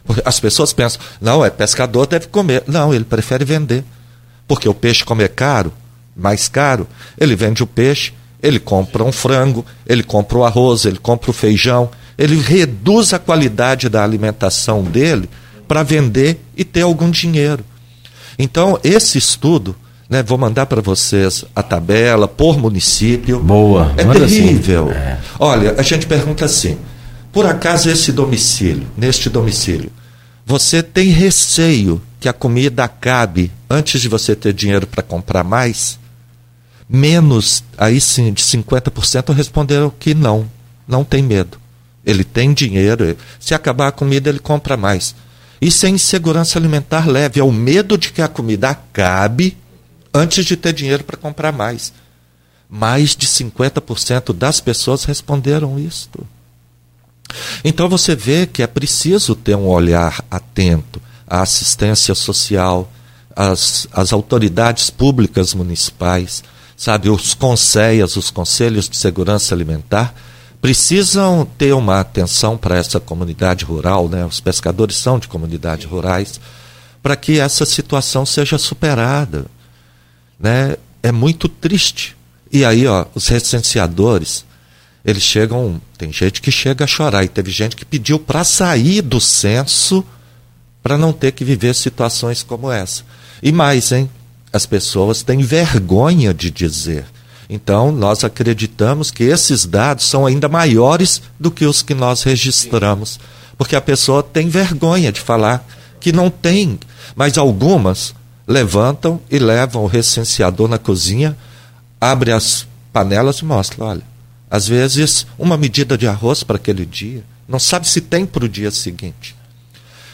Porque as pessoas pensam, não, é pescador, deve comer. Não, ele prefere vender. Porque o peixe, como é caro, mais caro, ele vende o peixe, ele compra um frango, ele compra o arroz, ele compra o feijão, ele reduz a qualidade da alimentação dele para vender e ter algum dinheiro. Então, esse estudo né? Vou mandar para vocês a tabela por município. Boa. É terrível. Assim. É. Olha, a gente pergunta assim: por acaso esse domicílio, neste domicílio, você tem receio que a comida acabe antes de você ter dinheiro para comprar mais? Menos, aí sim, de 50% responderam que não, não tem medo. Ele tem dinheiro, se acabar a comida, ele compra mais. Isso é insegurança alimentar leve, é o medo de que a comida acabe antes de ter dinheiro para comprar mais. Mais de 50% das pessoas responderam isto. Então você vê que é preciso ter um olhar atento a assistência social, as, as autoridades públicas municipais, sabe, os conselhos, os conselhos de segurança alimentar, precisam ter uma atenção para essa comunidade rural, né? Os pescadores são de comunidades rurais, para que essa situação seja superada, né? É muito triste. E aí, ó, os recenseadores, eles chegam, tem gente que chega a chorar e teve gente que pediu para sair do censo para não ter que viver situações como essa. E mais, hein? As pessoas têm vergonha de dizer. Então, nós acreditamos que esses dados são ainda maiores do que os que nós registramos, porque a pessoa tem vergonha de falar que não tem, mas algumas levantam e levam o recenseador na cozinha, abre as panelas e mostra, olha, às vezes uma medida de arroz para aquele dia, não sabe se tem para o dia seguinte.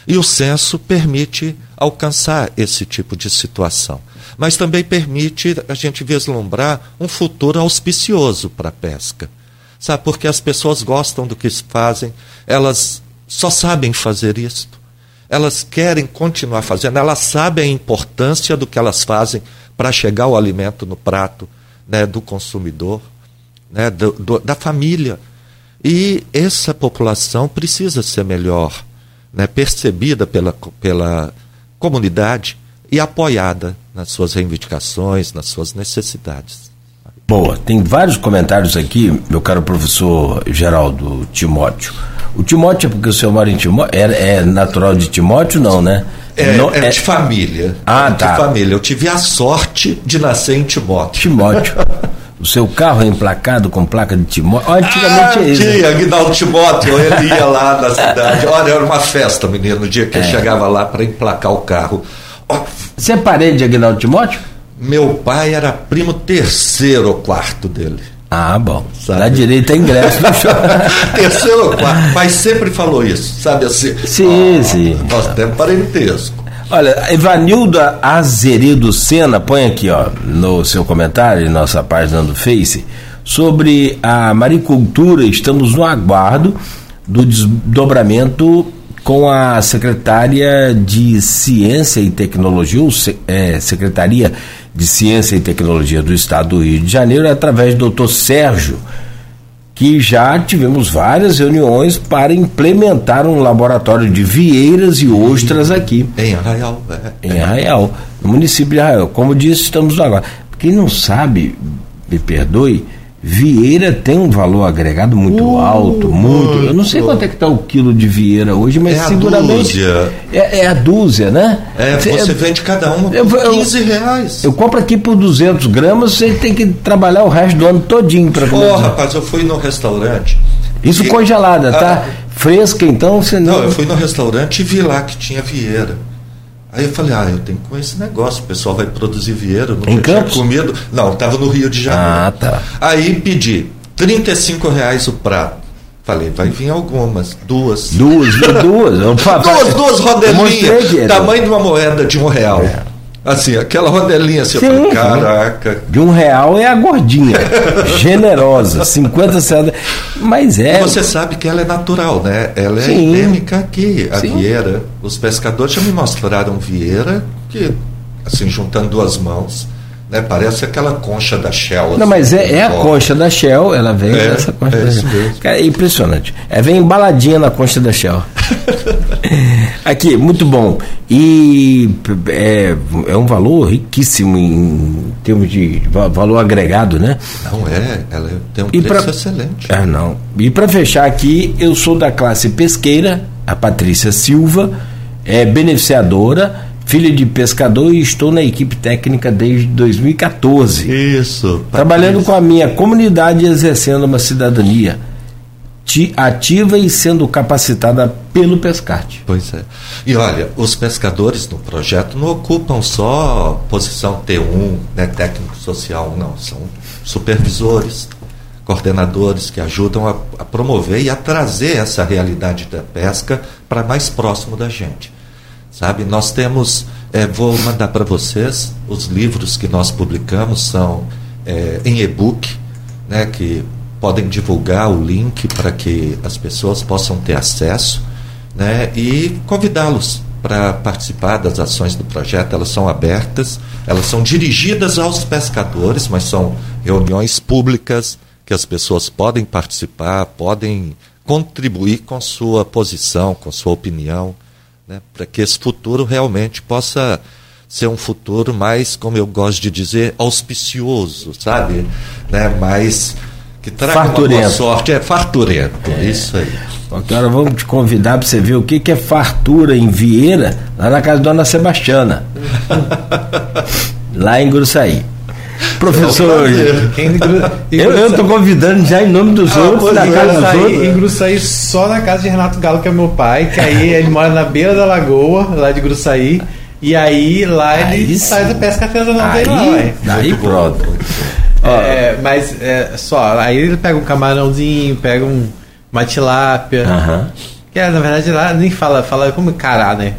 E o censo permite alcançar esse tipo de situação. Mas também permite a gente vislumbrar um futuro auspicioso para a pesca. Sabe, porque as pessoas gostam do que fazem, elas só sabem fazer isto. Elas querem continuar fazendo, elas sabem a importância do que elas fazem para chegar o alimento no prato né, do consumidor, né, do, do, da família. E essa população precisa ser melhor né, percebida pela, pela comunidade e apoiada nas suas reivindicações, nas suas necessidades. Boa, tem vários comentários aqui, meu caro professor Geraldo Timóteo. O Timóteo é porque o senhor mora em Timóteo? É, é natural de Timóteo, não, né? É, não, é, de família. Ah, é tá. De família. Eu tive a sorte de nascer em Timóteo. Timóteo. O seu carro é emplacado com placa de Timóteo? Antigamente ah, é isso. Tinha, Aguinaldo Timóteo, ele ia lá na cidade. Olha, era uma festa, menino, no dia que é. ele chegava lá para emplacar o carro. Você é parente de Aguinaldo Timóteo? Meu pai era primo terceiro ou quarto dele. Ah, bom. Sabe? Na direita é ingresso no show. terceiro ou quarto. Pai sempre falou isso, sabe assim? Sim, oh, sim. Nós temos parentesco. Olha, Evanilda Azeredo Sena, põe aqui, ó, no seu comentário, em nossa página do Face, sobre a maricultura, estamos no aguardo do desdobramento com a secretária de Ciência e Tecnologia, ou é, Secretaria de Ciência e Tecnologia do Estado do Rio de Janeiro, através do doutor Sérgio que já tivemos várias reuniões para implementar um laboratório de vieiras e ostras aqui. Em Arraial. É, em Arraial, no município de Arraial. Como disse, estamos agora. Quem não sabe, me perdoe, Vieira tem um valor agregado muito uh, alto, muito. Eu não sei quanto é que está o quilo de Vieira hoje, mas é seguramente. A dúzia. É, é, a dúzia, né? É, você, você vende cada uma por eu, 15 reais. Eu compro aqui por 200 gramas, você tem que trabalhar o resto do ano todinho para comer. Oh, rapaz, eu fui no restaurante. Isso e, congelada, tá? Ah, Fresca, então você não. Não, eu fui no restaurante e vi lá que tinha Vieira. Aí eu falei, ah, eu tenho que com esse negócio, o pessoal vai produzir vieira, nunca em Campos? comido. Não, estava no Rio de Janeiro. Ah, tá. Aí pedi 35 reais o prato. Falei, vai vir algumas, duas. Duas, duas. duas, duas rodelinhas, tamanho de uma moeda de um real. É. Assim, aquela rodelinha assim, Sim, eu falei, caraca. De um real é a gordinha, generosa, 50 centavos. Mas é. E você sabe que ela é natural, né? Ela é Sim. endêmica aqui, a Sim. vieira. Os pescadores já me mostraram vieira que, assim, juntando duas mãos, né? Parece aquela concha da Shell. Não, mas é, é a concha da Shell, ela vem é, dessa concha é da Shell. Cara, é impressionante. É, vem embaladinha na concha da Shell. Aqui, muito bom. E é, é um valor riquíssimo em termos de valor agregado, né? Não é, ela tem um e preço pra, excelente. É, não. E para fechar aqui, eu sou da classe pesqueira, a Patrícia Silva, é beneficiadora filho de pescador e estou na equipe técnica desde 2014. Isso. Trabalhando com a minha comunidade e exercendo uma cidadania ativa e sendo capacitada pelo Pescarte. Pois é. E olha, os pescadores no projeto não ocupam só posição T1, né, técnico social, não. São supervisores, coordenadores que ajudam a, a promover e a trazer essa realidade da pesca para mais próximo da gente sabe? Nós temos, é, vou mandar para vocês os livros que nós publicamos são é, em e-book, né? Que podem divulgar o link para que as pessoas possam ter acesso, né? E convidá-los para participar das ações do projeto, elas são abertas, elas são dirigidas aos pescadores, mas são reuniões públicas que as pessoas podem participar, podem contribuir com sua posição, com sua opinião, né, para que esse futuro realmente possa ser um futuro mais, como eu gosto de dizer, auspicioso, sabe? Né, mais que traga farturento. uma boa sorte, é farturento, é. isso aí. Agora vamos te convidar para você ver o que, que é fartura em Vieira, lá na casa da Dona Sebastiana. lá em Gruçaí. Professor, eu estou convidando já em nome dos ah, outros, da casa dos outros. Em Gruçaí, só na casa de Renato Galo, que é meu pai, que aí ele mora na beira da lagoa, lá de Gruçaí. E aí lá ele aí, faz a pesca artesanal dele lá. Aí pronto. É, mas é, só, aí ele pega um camarãozinho, pega um, uma tilápia. Uhum. Que é, na verdade lá nem fala, fala como cará, né?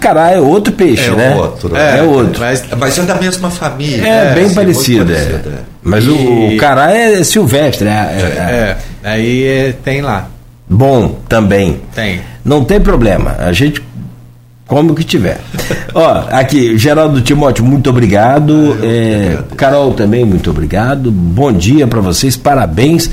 Cará é outro peixe, é né? Outro, é, é outro. Mas, mas é da mesma família. É, bem parecido. É. Mas e... o, o cará é silvestre. É, é, é. aí tem lá. Bom, também. Tem. Não tem problema. A gente como que tiver. Ó, aqui, Geraldo Timóteo, muito obrigado. Ah, é, Carol também, muito obrigado. Bom dia para vocês, parabéns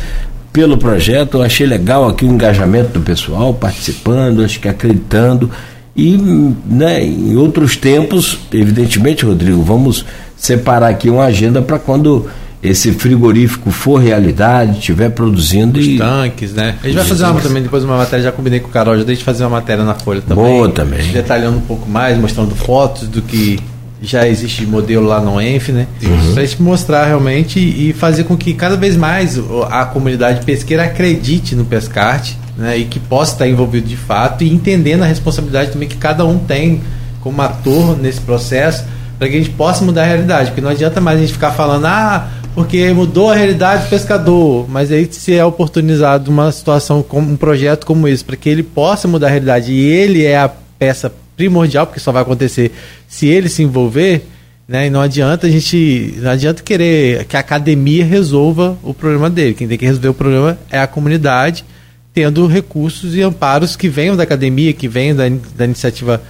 pelo projeto. Eu achei legal aqui o engajamento do pessoal participando, acho que acreditando. E né, em outros tempos, evidentemente, Rodrigo, vamos separar aqui uma agenda para quando esse frigorífico for realidade, estiver produzindo Os e. tanques, né? A gente vai fazer uma, também depois uma matéria, já combinei com o Carol, já deixa fazer uma matéria na Folha também. Boa também. Detalhando um pouco mais, mostrando fotos do que já existe modelo lá no ENF, né? Uhum. Para a gente mostrar realmente e fazer com que cada vez mais a comunidade pesqueira acredite no pescarte, né? E que possa estar envolvido de fato e entendendo a responsabilidade também que cada um tem como ator nesse processo para que a gente possa mudar a realidade, porque não adianta mais a gente ficar falando, ah, porque mudou a realidade do pescador. Mas aí se é oportunizado uma situação como um projeto como esse, para que ele possa mudar a realidade e ele é a peça primordial, porque só vai acontecer se ele se envolver, né? E não adianta a gente, não adianta querer que a academia resolva o problema dele. Quem tem que resolver o problema é a comunidade, tendo recursos e amparos que venham da academia, que venham da, da iniciativa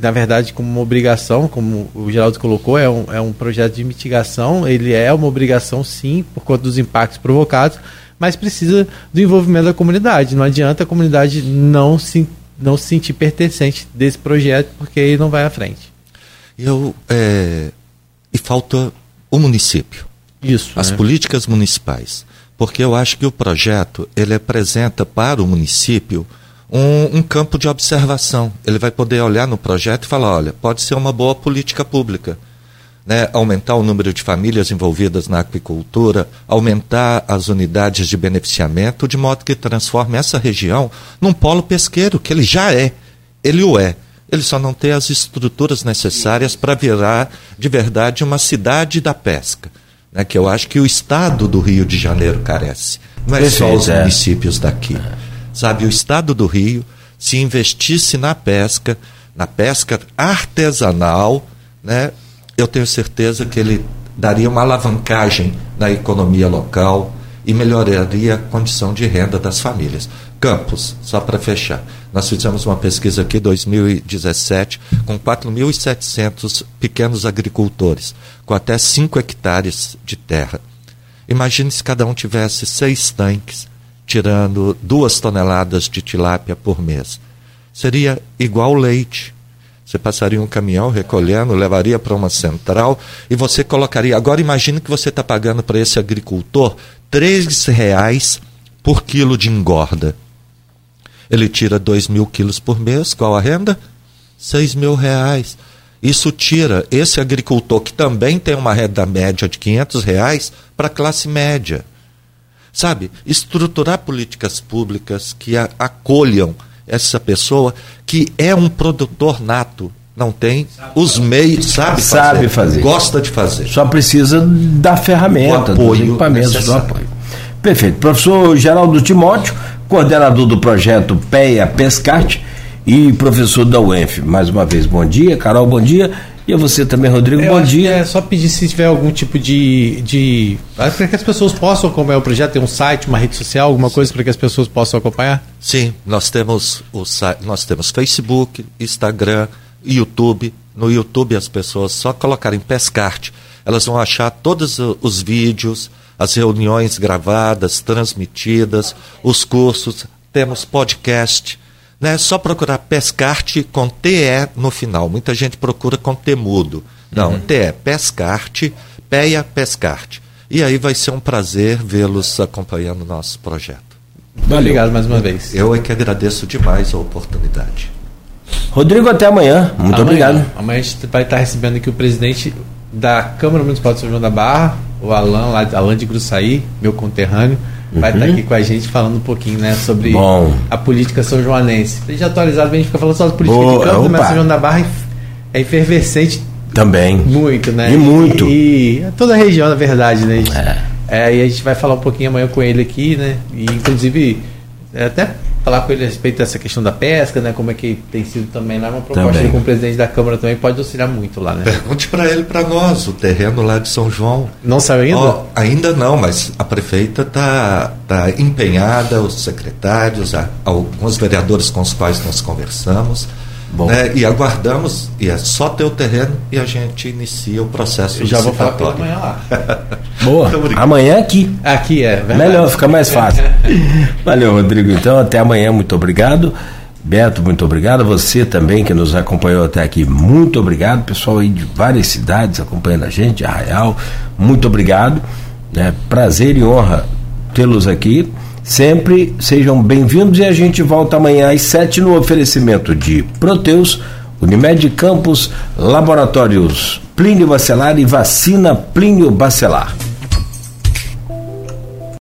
na verdade, como uma obrigação, como o Geraldo colocou, é um, é um projeto de mitigação, ele é uma obrigação sim, por conta dos impactos provocados, mas precisa do envolvimento da comunidade. Não adianta a comunidade não se, não se sentir pertencente desse projeto, porque ele não vai à frente. Eu, é, e falta o município. Isso. As né? políticas municipais. Porque eu acho que o projeto ele apresenta para o município um, um, campo de observação. Ele vai poder olhar no projeto e falar: olha, pode ser uma boa política pública. Né? Aumentar o número de famílias envolvidas na aquicultura, aumentar as unidades de beneficiamento, de modo que transforme essa região num polo pesqueiro, que ele já é. Ele o é. Ele só não tem as estruturas necessárias para virar de verdade uma cidade da pesca. Né? Que eu acho que o estado do Rio de Janeiro carece. Não é só os é. municípios daqui sabe, o estado do Rio se investisse na pesca, na pesca artesanal, né, eu tenho certeza que ele daria uma alavancagem na economia local e melhoraria a condição de renda das famílias. Campos, só para fechar, nós fizemos uma pesquisa aqui em 2017 com 4.700 pequenos agricultores, com até 5 hectares de terra. Imagine se cada um tivesse seis tanques tirando duas toneladas de tilápia por mês. Seria igual leite. Você passaria um caminhão recolhendo, levaria para uma central e você colocaria. Agora imagine que você está pagando para esse agricultor três reais por quilo de engorda. Ele tira dois mil quilos por mês. Qual a renda? Seis mil reais. Isso tira esse agricultor que também tem uma renda média de 500 reais para a classe média. Sabe? Estruturar políticas públicas que a, acolham essa pessoa que é um produtor nato, não tem os meios, sabe, sabe fazer, gosta de fazer. Só precisa da ferramenta, do dos equipamentos, do apoio. Perfeito. Professor Geraldo Timóteo, coordenador do projeto PEA Pescarte e professor da UENF. Mais uma vez, bom dia. Carol, bom dia. E a você também, Rodrigo, Eu bom dia. É só pedir se tiver algum tipo de. de para que as pessoas possam acompanhar o projeto, tem um site, uma rede social, alguma coisa para que as pessoas possam acompanhar? Sim, nós temos o nós temos Facebook, Instagram, YouTube. No YouTube as pessoas só colocarem Pescarte, elas vão achar todos os vídeos, as reuniões gravadas, transmitidas, os cursos, temos podcast né? Só procurar Pescarte com TE no final. Muita gente procura com T mudo. Não, uhum. TE, Pescarte, Peia Pescarte. E aí vai ser um prazer vê-los acompanhando o nosso projeto. Valeu. Obrigado mais uma vez. Eu é que agradeço demais a oportunidade. Rodrigo, até amanhã. Muito amanhã. obrigado. Amanhã a gente vai estar recebendo aqui o presidente da Câmara Municipal de São João da Barra, o Alan, lá, Alan de Gruçaí, meu conterrâneo vai estar aqui com a gente falando um pouquinho né, sobre Bom. a política são joanense. A gente atualizado, a gente fica falando só de política Boa, de campo, mas São João da Barra é efervescente também. Muito, né? E muito. E, e toda a região, na verdade, né? É. é. E a gente vai falar um pouquinho amanhã com ele aqui, né? E inclusive é, até falar com ele a respeito dessa questão da pesca, né? Como é que tem sido também lá, uma proposta com o presidente da Câmara também pode auxiliar muito lá, né? Pergunte para ele, para nós, o terreno lá de São João. Não saiu ainda? Oh, ainda não, mas a prefeita está tá empenhada, os secretários, alguns vereadores com os quais nós conversamos. Né? E aguardamos, e é só ter o terreno e a gente inicia o processo Eu já vou falar pela amanhã lá. Boa. Amanhã aqui. Aqui é. Verdade. Melhor, fica mais fácil. Valeu, Rodrigo. Então, até amanhã. Muito obrigado. Beto, muito obrigado. Você também que nos acompanhou até aqui, muito obrigado. Pessoal aí de várias cidades acompanhando a gente, Arraial, muito obrigado. É, prazer e honra tê-los aqui. Sempre sejam bem-vindos e a gente volta amanhã às sete no oferecimento de Proteus, Unimed Campos, Laboratórios Plínio Bacelar e Vacina Plínio Bacelar.